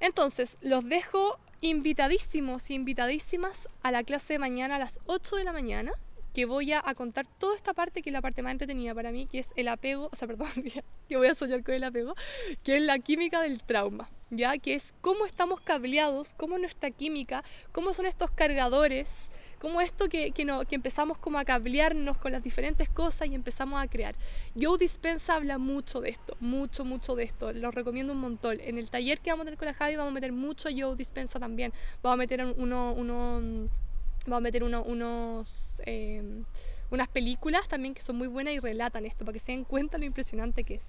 Entonces, los dejo invitadísimos y invitadísimas a la clase de mañana a las 8 de la mañana. que voy a, contar toda esta parte que es la parte más entretenida para mí, que es el apego, o sea, perdón, que voy a soñar con el apego, que es la química del trauma, ¿ya? Que es cómo estamos cableados, cómo nuestra química, cómo son estos cargadores, como esto que, que, no, que empezamos como a cablearnos con las diferentes cosas y empezamos a crear. Joe Dispensa habla mucho de esto, mucho, mucho de esto, lo recomiendo un montón. En el taller que vamos a tener con la Javi vamos a meter mucho Joe Dispensa también, vamos a meter uno, uno Vamos a meter unos, em, unas películas también que son muy buenas y relatan esto para que se den cuenta lo impresionante que es.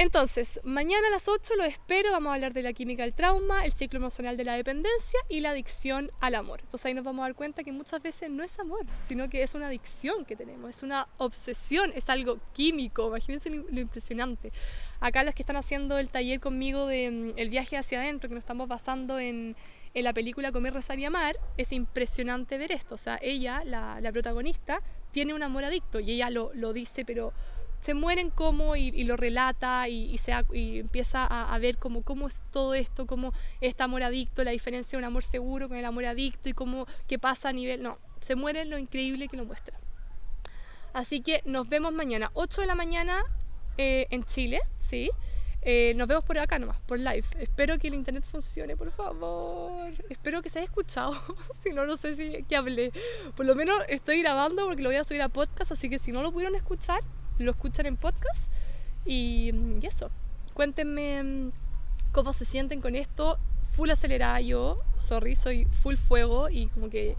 Entonces, mañana a las 8 lo espero, vamos a hablar de la química del trauma, el ciclo emocional de la dependencia y la adicción al amor. Entonces ahí nos vamos a dar cuenta que muchas veces no es amor, sino que es una adicción que tenemos, es una obsesión, es algo químico, imagínense lo, impresionante. Acá los que están haciendo el taller conmigo de mm, el viaje hacia adentro, que nos estamos basando en, la película Comer, Rezar y Amar, es impresionante ver esto. O sea, ella, la, protagonista, tiene un amor adicto y ella lo dice, pero se mueren como y, lo relata y, se, y empieza a, ver cómo, cómo es todo esto, cómo este amor adicto, la diferencia de un amor seguro con el amor adicto y cómo qué pasa a nivel... No, se mueren lo increíble que lo muestra. Así que nos vemos mañana, 8 de la mañana eh, en Chile, ¿sí? Eh, nos vemos por acá nomás, por live. Espero que el internet funcione, por favor. Espero que se haya escuchado. si no, no sé si que hablé. Por lo menos estoy grabando porque lo voy a subir a podcast, así que si no lo pudieron escuchar, lo escuchan en podcast. Y, eso, cuéntenme mm, cómo se sienten con esto. Full acelerada yo, sorry, soy full fuego y como que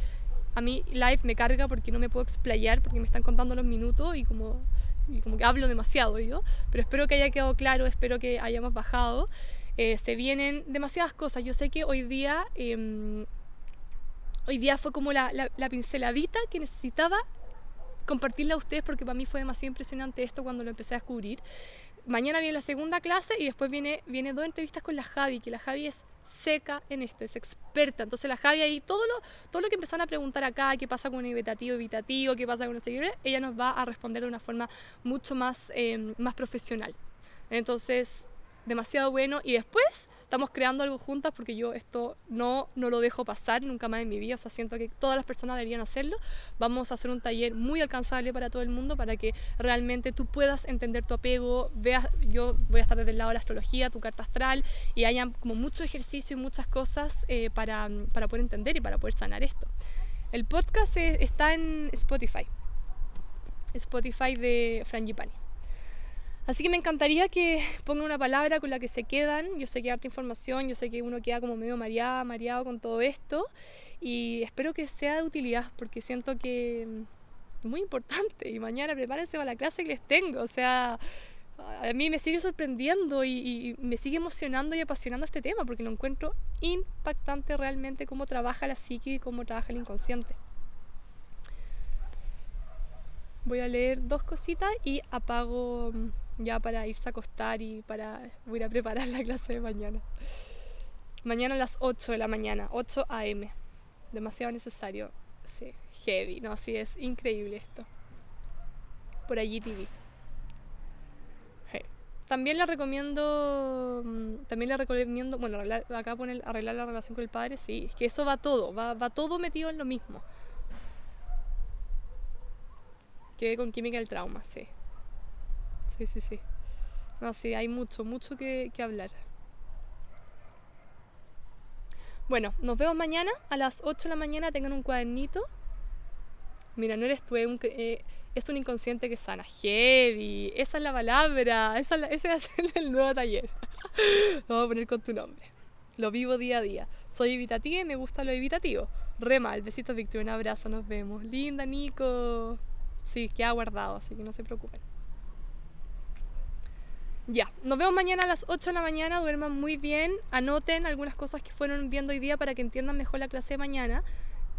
a mí live me carga porque no me puedo explayar porque me están contando los minutos y como, y como que hablo demasiado yo. Pero espero que haya quedado claro, espero que hayamos bajado. Eh, se vienen demasiadas cosas. Yo sé que hoy día, em, hoy día fue como la pinceladita que necesitaba compartirla a ustedes porque para mí fue demasiado impresionante esto cuando lo empecé a descubrir. Mañana viene la segunda clase y después viene, viene dos entrevistas con la Javi, que la Javi es seca en esto, es experta. Entonces la Javi ahí, todo lo, todo lo que empezaron a preguntar acá, qué pasa con un evitativo, evitativo, qué pasa con los seguidores, ella nos va a responder de una forma mucho más, eh, más profesional. Entonces, demasiado bueno. Y después estamos creando algo juntas porque yo esto no, no lo dejo pasar nunca más en mi vida, o sea, siento que todas las personas deberían hacerlo. Vamos a hacer un taller muy alcanzable para todo el mundo para que realmente tú puedas entender tu apego, veas, yo voy a estar desde el lado de la astrología, tu carta astral, y haya como mucho ejercicio y muchas cosas eh, para, para poder entender y para poder sanar esto. El podcast está en Spotify. Spotify de Frangipani. Así que me encantaría que pongan una palabra con la que se quedan. Yo sé que hay harta información, yo sé que uno queda como medio mareado, mareado con todo esto. Y espero que sea de utilidad porque siento que es muy importante. Y mañana prepárense para la clase que les tengo. O sea, a mí me sigue sorprendiendo y, y, me sigue emocionando y apasionando este tema porque lo encuentro impactante realmente cómo trabaja la psique y cómo trabaja el inconsciente. Voy a leer dos cositas y apago ya para irse a acostar y para voy a preparar la clase de mañana. Mañana a las 8 de la mañana, 8 a.m. Demasiado necesario. Sí, heavy. No, sí, es increíble esto. Por allí TV. También le recomiendo, mm, también le recomiendo, bueno, acá pone arreglar la relación con el padre, sí, es que eso va todo, va, va todo metido en lo mismo. Quedé con química del trauma, sí sí, sí, sí. No, sí, hay mucho, mucho que, hablar. Bueno, nos vemos mañana a las 8 de la mañana. Tengan un cuadernito. Mira, no eres tú, es un, eh, es un inconsciente que sana. Heavy. Esa es la palabra. Esa es ese es el nuevo taller. Lo vamos a poner con tu nombre. Lo vivo día a día. Soy evitativa y me gusta lo evitativo. Re mal. Besitos, Víctor. Un abrazo. Nos vemos. Linda, Nico. Sí, queda guardado, así que no se preocupen. Ya, nos vemos mañana a las 8 de la mañana, duerman muy bien, anoten algunas cosas que fueron viendo hoy día para que entiendan mejor la clase de mañana.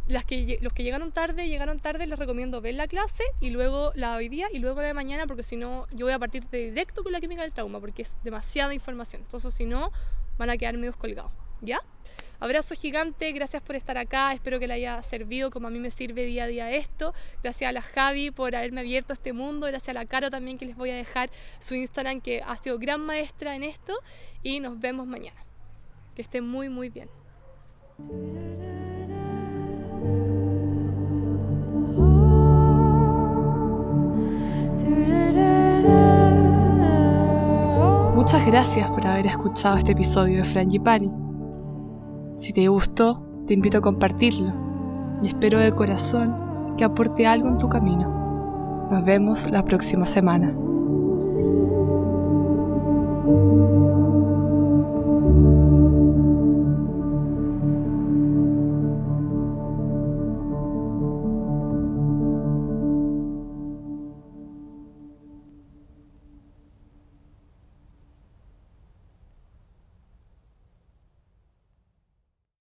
Las que, los que llegaron tarde, llegaron tarde, les recomiendo ver la clase y luego la hoy día y luego la de mañana porque si no yo voy a partir de directo con la química del trauma porque es demasiada información. Entonces si no van a quedar medio colgados, ¿ya? Abrazo gigante, gracias por estar acá, espero que le haya servido como a mí me sirve día a día esto. Gracias a la Javi por haberme abierto este mundo, gracias a la Caro también que les voy a dejar su Instagram que ha sido gran maestra en esto y nos vemos mañana. Que estén muy muy bien. Muchas gracias por haber escuchado este episodio de Frangipani. Si te gustó, te invito a compartirlo y espero de corazón que aporte algo en tu camino. Nos vemos la próxima semana.